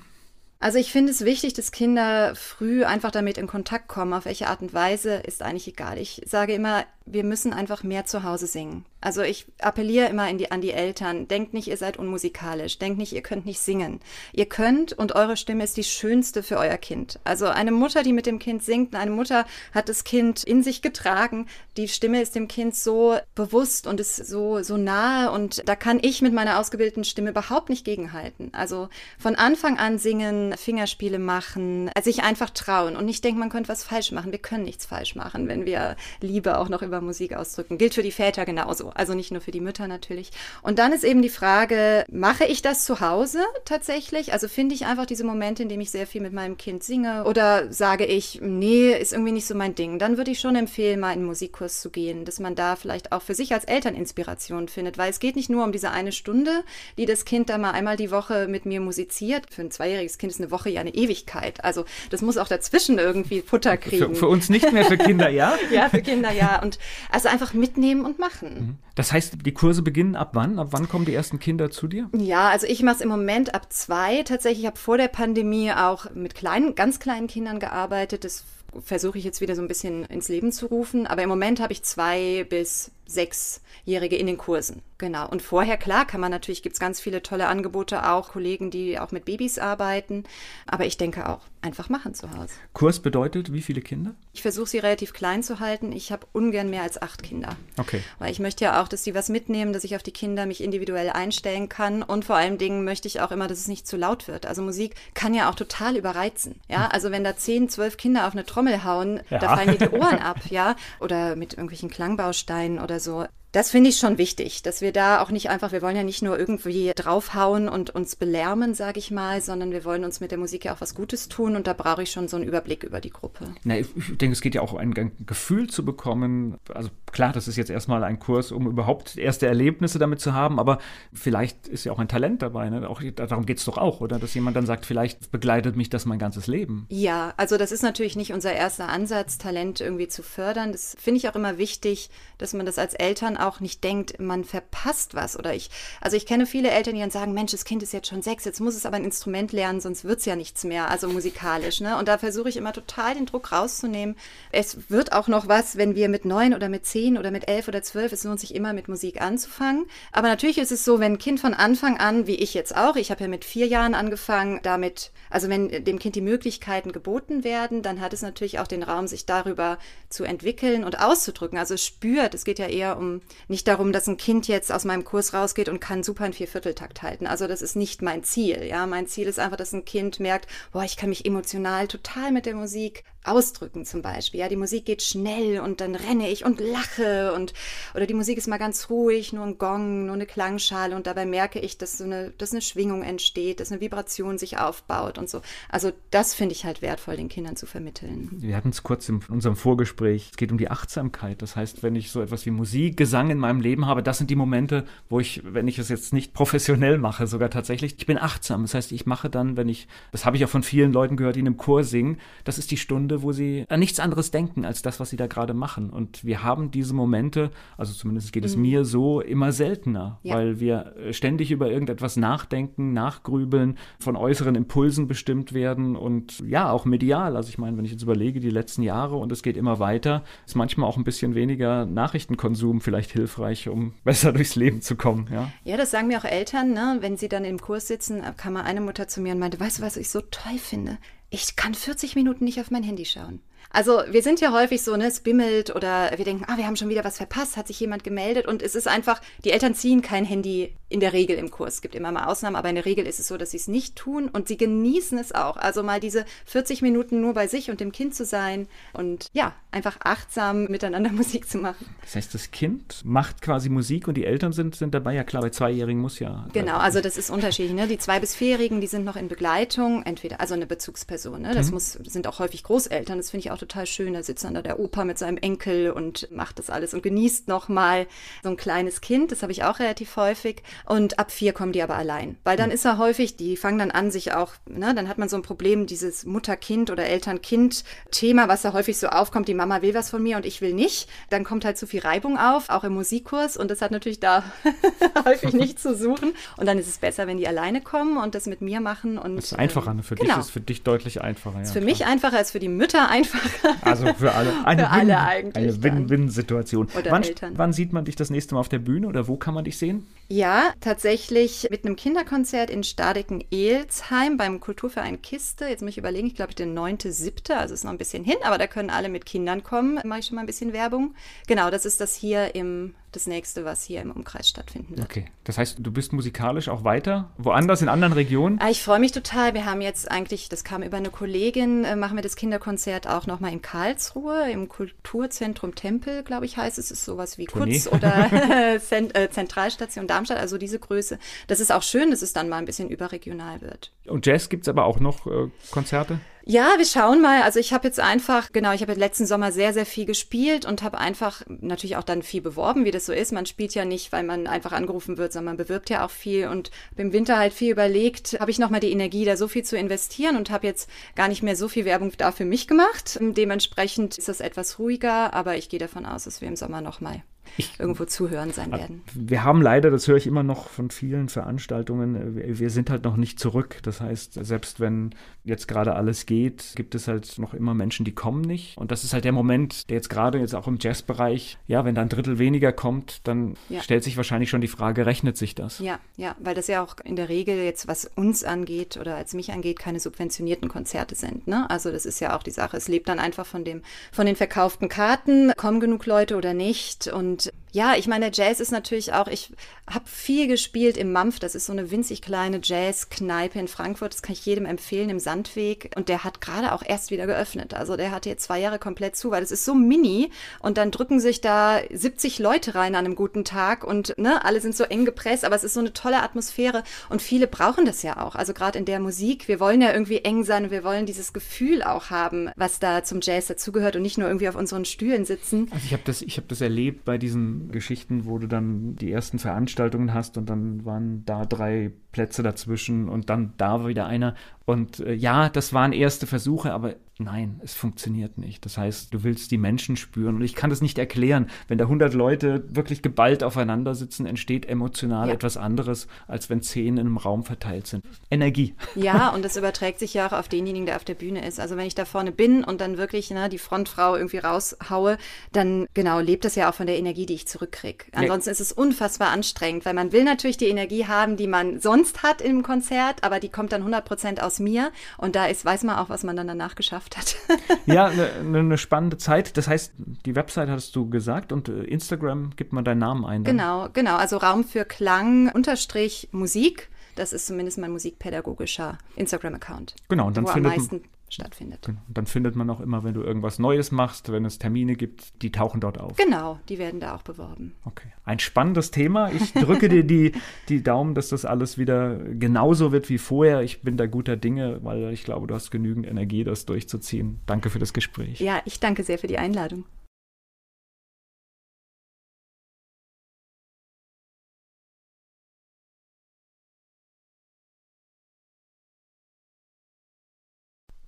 Also ich finde es wichtig, dass Kinder früh einfach damit in Kontakt kommen. Auf welche Art und Weise ist eigentlich egal. Ich sage immer, wir müssen einfach mehr zu Hause singen. Also ich appelliere immer die, an die Eltern, denkt nicht, ihr seid unmusikalisch, denkt nicht, ihr könnt nicht singen. Ihr könnt und eure Stimme ist die schönste für euer Kind. Also eine Mutter, die mit dem Kind singt, eine Mutter hat das Kind in sich getragen, die Stimme ist dem Kind so bewusst und ist so, so nahe und da kann ich mit meiner ausgebildeten Stimme überhaupt nicht gegenhalten. Also von Anfang an singen, Fingerspiele machen, sich einfach trauen und nicht denken, man könnte was falsch machen. Wir können nichts falsch machen, wenn wir Liebe auch noch über Musik ausdrücken. Gilt für die Väter genauso also nicht nur für die Mütter natürlich. Und dann ist eben die Frage, mache ich das zu Hause tatsächlich? Also finde ich einfach diese Momente, in denen ich sehr viel mit meinem Kind singe oder sage ich, nee, ist irgendwie nicht so mein Ding. Dann würde ich schon empfehlen, mal in einen Musikkurs zu gehen, dass man da vielleicht auch für sich als Eltern Inspiration findet, weil es geht nicht nur um diese eine Stunde, die das Kind da mal einmal die Woche mit mir musiziert. Für ein zweijähriges Kind ist eine Woche ja eine Ewigkeit. Also das muss auch dazwischen irgendwie Futter kriegen. Für, für uns nicht mehr, für Kinder ja. ja, für Kinder ja. Und also einfach mitnehmen und machen. Mhm. Das heißt, die Kurse beginnen ab wann? Ab wann kommen die ersten Kinder zu dir? Ja, also ich mache es im Moment ab zwei. Tatsächlich, ich habe vor der Pandemie auch mit kleinen, ganz kleinen Kindern gearbeitet. Das versuche ich jetzt wieder so ein bisschen ins Leben zu rufen. Aber im Moment habe ich zwei bis sechsjährige in den Kursen. Genau. Und vorher, klar, kann man natürlich, gibt es ganz viele tolle Angebote auch, Kollegen, die auch mit Babys arbeiten. Aber ich denke auch, einfach machen zu Hause. Kurs bedeutet wie viele Kinder? Ich versuche sie relativ klein zu halten. Ich habe ungern mehr als acht Kinder. Okay. Weil ich möchte ja auch, dass sie was mitnehmen, dass ich auf die Kinder mich individuell einstellen kann. Und vor allen Dingen möchte ich auch immer, dass es nicht zu laut wird. Also Musik kann ja auch total überreizen. Ja, hm. also wenn da zehn, zwölf Kinder auf eine Trommel hauen, ja. da fallen dir die Ohren ab, ja. Oder mit irgendwelchen Klangbausteinen oder so. Das finde ich schon wichtig, dass wir da auch nicht einfach, wir wollen ja nicht nur irgendwie draufhauen und uns belärmen, sage ich mal, sondern wir wollen uns mit der Musik ja auch was Gutes tun und da brauche ich schon so einen Überblick über die Gruppe. Na, ich denke, es geht ja auch ein, ein Gefühl zu bekommen. Also klar, das ist jetzt erstmal ein Kurs, um überhaupt erste Erlebnisse damit zu haben, aber vielleicht ist ja auch ein Talent dabei. Ne? Auch, darum geht es doch auch, oder? Dass jemand dann sagt, vielleicht begleitet mich das mein ganzes Leben. Ja, also das ist natürlich nicht unser erster Ansatz, Talent irgendwie zu fördern. Das finde ich auch immer wichtig, dass man das als Eltern auch nicht denkt, man verpasst was. Oder ich, also ich kenne viele Eltern, die dann sagen, Mensch, das Kind ist jetzt schon sechs, jetzt muss es aber ein Instrument lernen, sonst wird es ja nichts mehr, also musikalisch. Ne? Und da versuche ich immer total den Druck rauszunehmen. Es wird auch noch was, wenn wir mit neun oder mit zehn oder mit elf oder zwölf, es lohnt sich immer mit Musik anzufangen. Aber natürlich ist es so, wenn ein Kind von Anfang an, wie ich jetzt auch, ich habe ja mit vier Jahren angefangen, damit, also wenn dem Kind die Möglichkeiten geboten werden, dann hat es natürlich auch den Raum, sich darüber zu entwickeln und auszudrücken. Also es spürt, es geht ja eher um nicht darum, dass ein Kind jetzt aus meinem Kurs rausgeht und kann super einen Viervierteltakt halten. Also das ist nicht mein Ziel. Ja, mein Ziel ist einfach, dass ein Kind merkt, boah, ich kann mich emotional total mit der Musik ausdrücken zum Beispiel. Ja, die Musik geht schnell und dann renne ich und lache und oder die Musik ist mal ganz ruhig, nur ein Gong, nur eine Klangschale und dabei merke ich, dass so eine, dass eine Schwingung entsteht, dass eine Vibration sich aufbaut und so. Also das finde ich halt wertvoll, den Kindern zu vermitteln. Wir hatten es kurz in unserem Vorgespräch. Es geht um die Achtsamkeit. Das heißt, wenn ich so etwas wie Musik, Gesang in meinem Leben habe, das sind die Momente, wo ich, wenn ich es jetzt nicht professionell mache, sogar tatsächlich, ich bin achtsam. Das heißt, ich mache dann, wenn ich, das habe ich auch von vielen Leuten gehört, die in einem Chor singen, das ist die Stunde, Stunde, wo sie an nichts anderes denken als das, was sie da gerade machen. Und wir haben diese Momente, also zumindest geht es mhm. mir so, immer seltener, ja. weil wir äh, ständig über irgendetwas nachdenken, nachgrübeln, von äußeren Impulsen bestimmt werden und ja, auch medial. Also ich meine, wenn ich jetzt überlege, die letzten Jahre und es geht immer weiter, ist manchmal auch ein bisschen weniger Nachrichtenkonsum vielleicht hilfreich, um besser durchs Leben zu kommen. Ja, ja das sagen mir auch Eltern, ne? wenn sie dann im Kurs sitzen, kam mal eine Mutter zu mir und meinte, weißt du, was ich so toll finde? Ich kann 40 Minuten nicht auf mein Handy schauen. Also wir sind ja häufig so, ne, es bimmelt oder wir denken, ah, wir haben schon wieder was verpasst, hat sich jemand gemeldet und es ist einfach, die Eltern ziehen kein Handy in der Regel im Kurs. Es gibt immer mal Ausnahmen, aber in der Regel ist es so, dass sie es nicht tun und sie genießen es auch. Also mal diese 40 Minuten nur bei sich und dem Kind zu sein und ja, einfach achtsam miteinander Musik zu machen. Das heißt, das Kind macht quasi Musik und die Eltern sind, sind dabei. Ja klar, bei Zweijährigen muss ja. Genau, also das ist unterschiedlich. Ne? Die zwei bis vierjährigen, die sind noch in Begleitung, entweder also eine Bezugsperson. Ne? Das mhm. muss sind auch häufig Großeltern. Das finde ich auch total schön. Da sitzt dann da der Opa mit seinem Enkel und macht das alles und genießt noch mal so ein kleines Kind. Das habe ich auch relativ häufig. Und ab vier kommen die aber allein, weil dann mhm. ist er häufig. Die fangen dann an, sich auch. Ne? Dann hat man so ein Problem, dieses Mutter-Kind oder Eltern-Kind-Thema, was da häufig so aufkommt. Die Mama will was von mir und ich will nicht. Dann kommt halt zu viel Reibung auf, auch im Musikkurs. Und das hat natürlich da häufig nicht zu suchen. Und dann ist es besser, wenn die alleine kommen und das mit mir machen. Und, das ist einfacher. Ähm, für genau. dich ist für dich deutlich einfacher. Ja, ist für klar. mich einfacher, als für die Mütter einfacher. Also für alle. Eine für Win, alle eigentlich. Eine Win-Win-Situation. Wann, wann sieht man dich das nächste Mal auf der Bühne oder wo kann man dich sehen? Ja, tatsächlich mit einem Kinderkonzert in Stadeken-Elsheim beim Kulturverein Kiste. Jetzt muss ich überlegen, ich glaube, der 9.7., also ist noch ein bisschen hin, aber da können alle mit Kindern kommen. Mache ich schon mal ein bisschen Werbung. Genau, das ist das hier im das nächste, was hier im Umkreis stattfinden wird. Okay, das heißt, du bist musikalisch auch weiter, woanders in anderen Regionen? Ah, ich freue mich total. Wir haben jetzt eigentlich, das kam über eine Kollegin, äh, machen wir das Kinderkonzert auch nochmal in Karlsruhe, im Kulturzentrum Tempel, glaube ich, heißt es. ist sowas wie Tournee. Kutz oder äh, Zentralstation Darmstadt, also diese Größe. Das ist auch schön, dass es dann mal ein bisschen überregional wird. Und Jazz gibt es aber auch noch äh, Konzerte? Ja, wir schauen mal. Also ich habe jetzt einfach, genau, ich habe letzten Sommer sehr, sehr viel gespielt und habe einfach natürlich auch dann viel beworben, wie das so ist. Man spielt ja nicht, weil man einfach angerufen wird, sondern man bewirbt ja auch viel und im Winter halt viel überlegt, habe ich nochmal die Energie, da so viel zu investieren und habe jetzt gar nicht mehr so viel Werbung da für mich gemacht. Dementsprechend ist das etwas ruhiger, aber ich gehe davon aus, dass wir im Sommer nochmal ich, irgendwo zuhören sein werden. Wir haben leider, das höre ich immer noch von vielen Veranstaltungen, wir sind halt noch nicht zurück. Das heißt, selbst wenn jetzt gerade alles geht, gibt es halt noch immer Menschen, die kommen nicht. Und das ist halt der Moment, der jetzt gerade jetzt auch im Jazzbereich, ja, wenn da ein Drittel weniger kommt, dann ja. stellt sich wahrscheinlich schon die Frage, rechnet sich das? Ja, ja, weil das ja auch in der Regel jetzt, was uns angeht oder als mich angeht, keine subventionierten Konzerte sind. Ne? Also das ist ja auch die Sache. Es lebt dann einfach von dem, von den verkauften Karten, kommen genug Leute oder nicht. Und and ja, ich meine, Jazz ist natürlich auch, ich habe viel gespielt im Mampf, das ist so eine winzig kleine Jazz-Kneipe in Frankfurt, das kann ich jedem empfehlen, im Sandweg. Und der hat gerade auch erst wieder geöffnet. Also der hatte jetzt zwei Jahre komplett zu, weil das ist so mini. Und dann drücken sich da 70 Leute rein an einem guten Tag. Und ne, alle sind so eng gepresst, aber es ist so eine tolle Atmosphäre. Und viele brauchen das ja auch. Also gerade in der Musik, wir wollen ja irgendwie eng sein. Und wir wollen dieses Gefühl auch haben, was da zum Jazz dazugehört. Und nicht nur irgendwie auf unseren Stühlen sitzen. Also ich habe das, hab das erlebt bei diesen Geschichten, wo du dann die ersten Veranstaltungen hast und dann waren da drei Plätze dazwischen und dann da wieder einer. Und äh, ja, das waren erste Versuche, aber nein, es funktioniert nicht. Das heißt, du willst die Menschen spüren und ich kann das nicht erklären. Wenn da 100 Leute wirklich geballt aufeinander sitzen, entsteht emotional ja. etwas anderes, als wenn zehn in einem Raum verteilt sind. Energie. Ja, und das überträgt sich ja auch auf denjenigen, der auf der Bühne ist. Also wenn ich da vorne bin und dann wirklich ne, die Frontfrau irgendwie raushaue, dann genau lebt das ja auch von der Energie, die ich zurückkriege. Ansonsten ja. ist es unfassbar anstrengend, weil man will natürlich die Energie haben, die man sonst hat im Konzert, aber die kommt dann 100 Prozent aus mir und da ist, weiß man auch, was man dann danach geschafft hat. ja, eine ne, ne spannende Zeit. Das heißt, die Website hast du gesagt und äh, Instagram gibt man deinen Namen ein. Dann. Genau, genau. Also Raum für Klang unterstrich Musik. Das ist zumindest mein musikpädagogischer Instagram-Account. Genau, und dann findet man stattfindet. Genau. Und dann findet man auch immer, wenn du irgendwas Neues machst, wenn es Termine gibt, die tauchen dort auf. Genau, die werden da auch beworben. Okay. Ein spannendes Thema. Ich drücke dir die, die Daumen, dass das alles wieder genauso wird wie vorher. Ich bin da guter Dinge, weil ich glaube, du hast genügend Energie, das durchzuziehen. Danke für das Gespräch. Ja, ich danke sehr für die Einladung.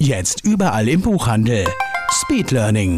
Jetzt überall im Buchhandel. Speed Learning.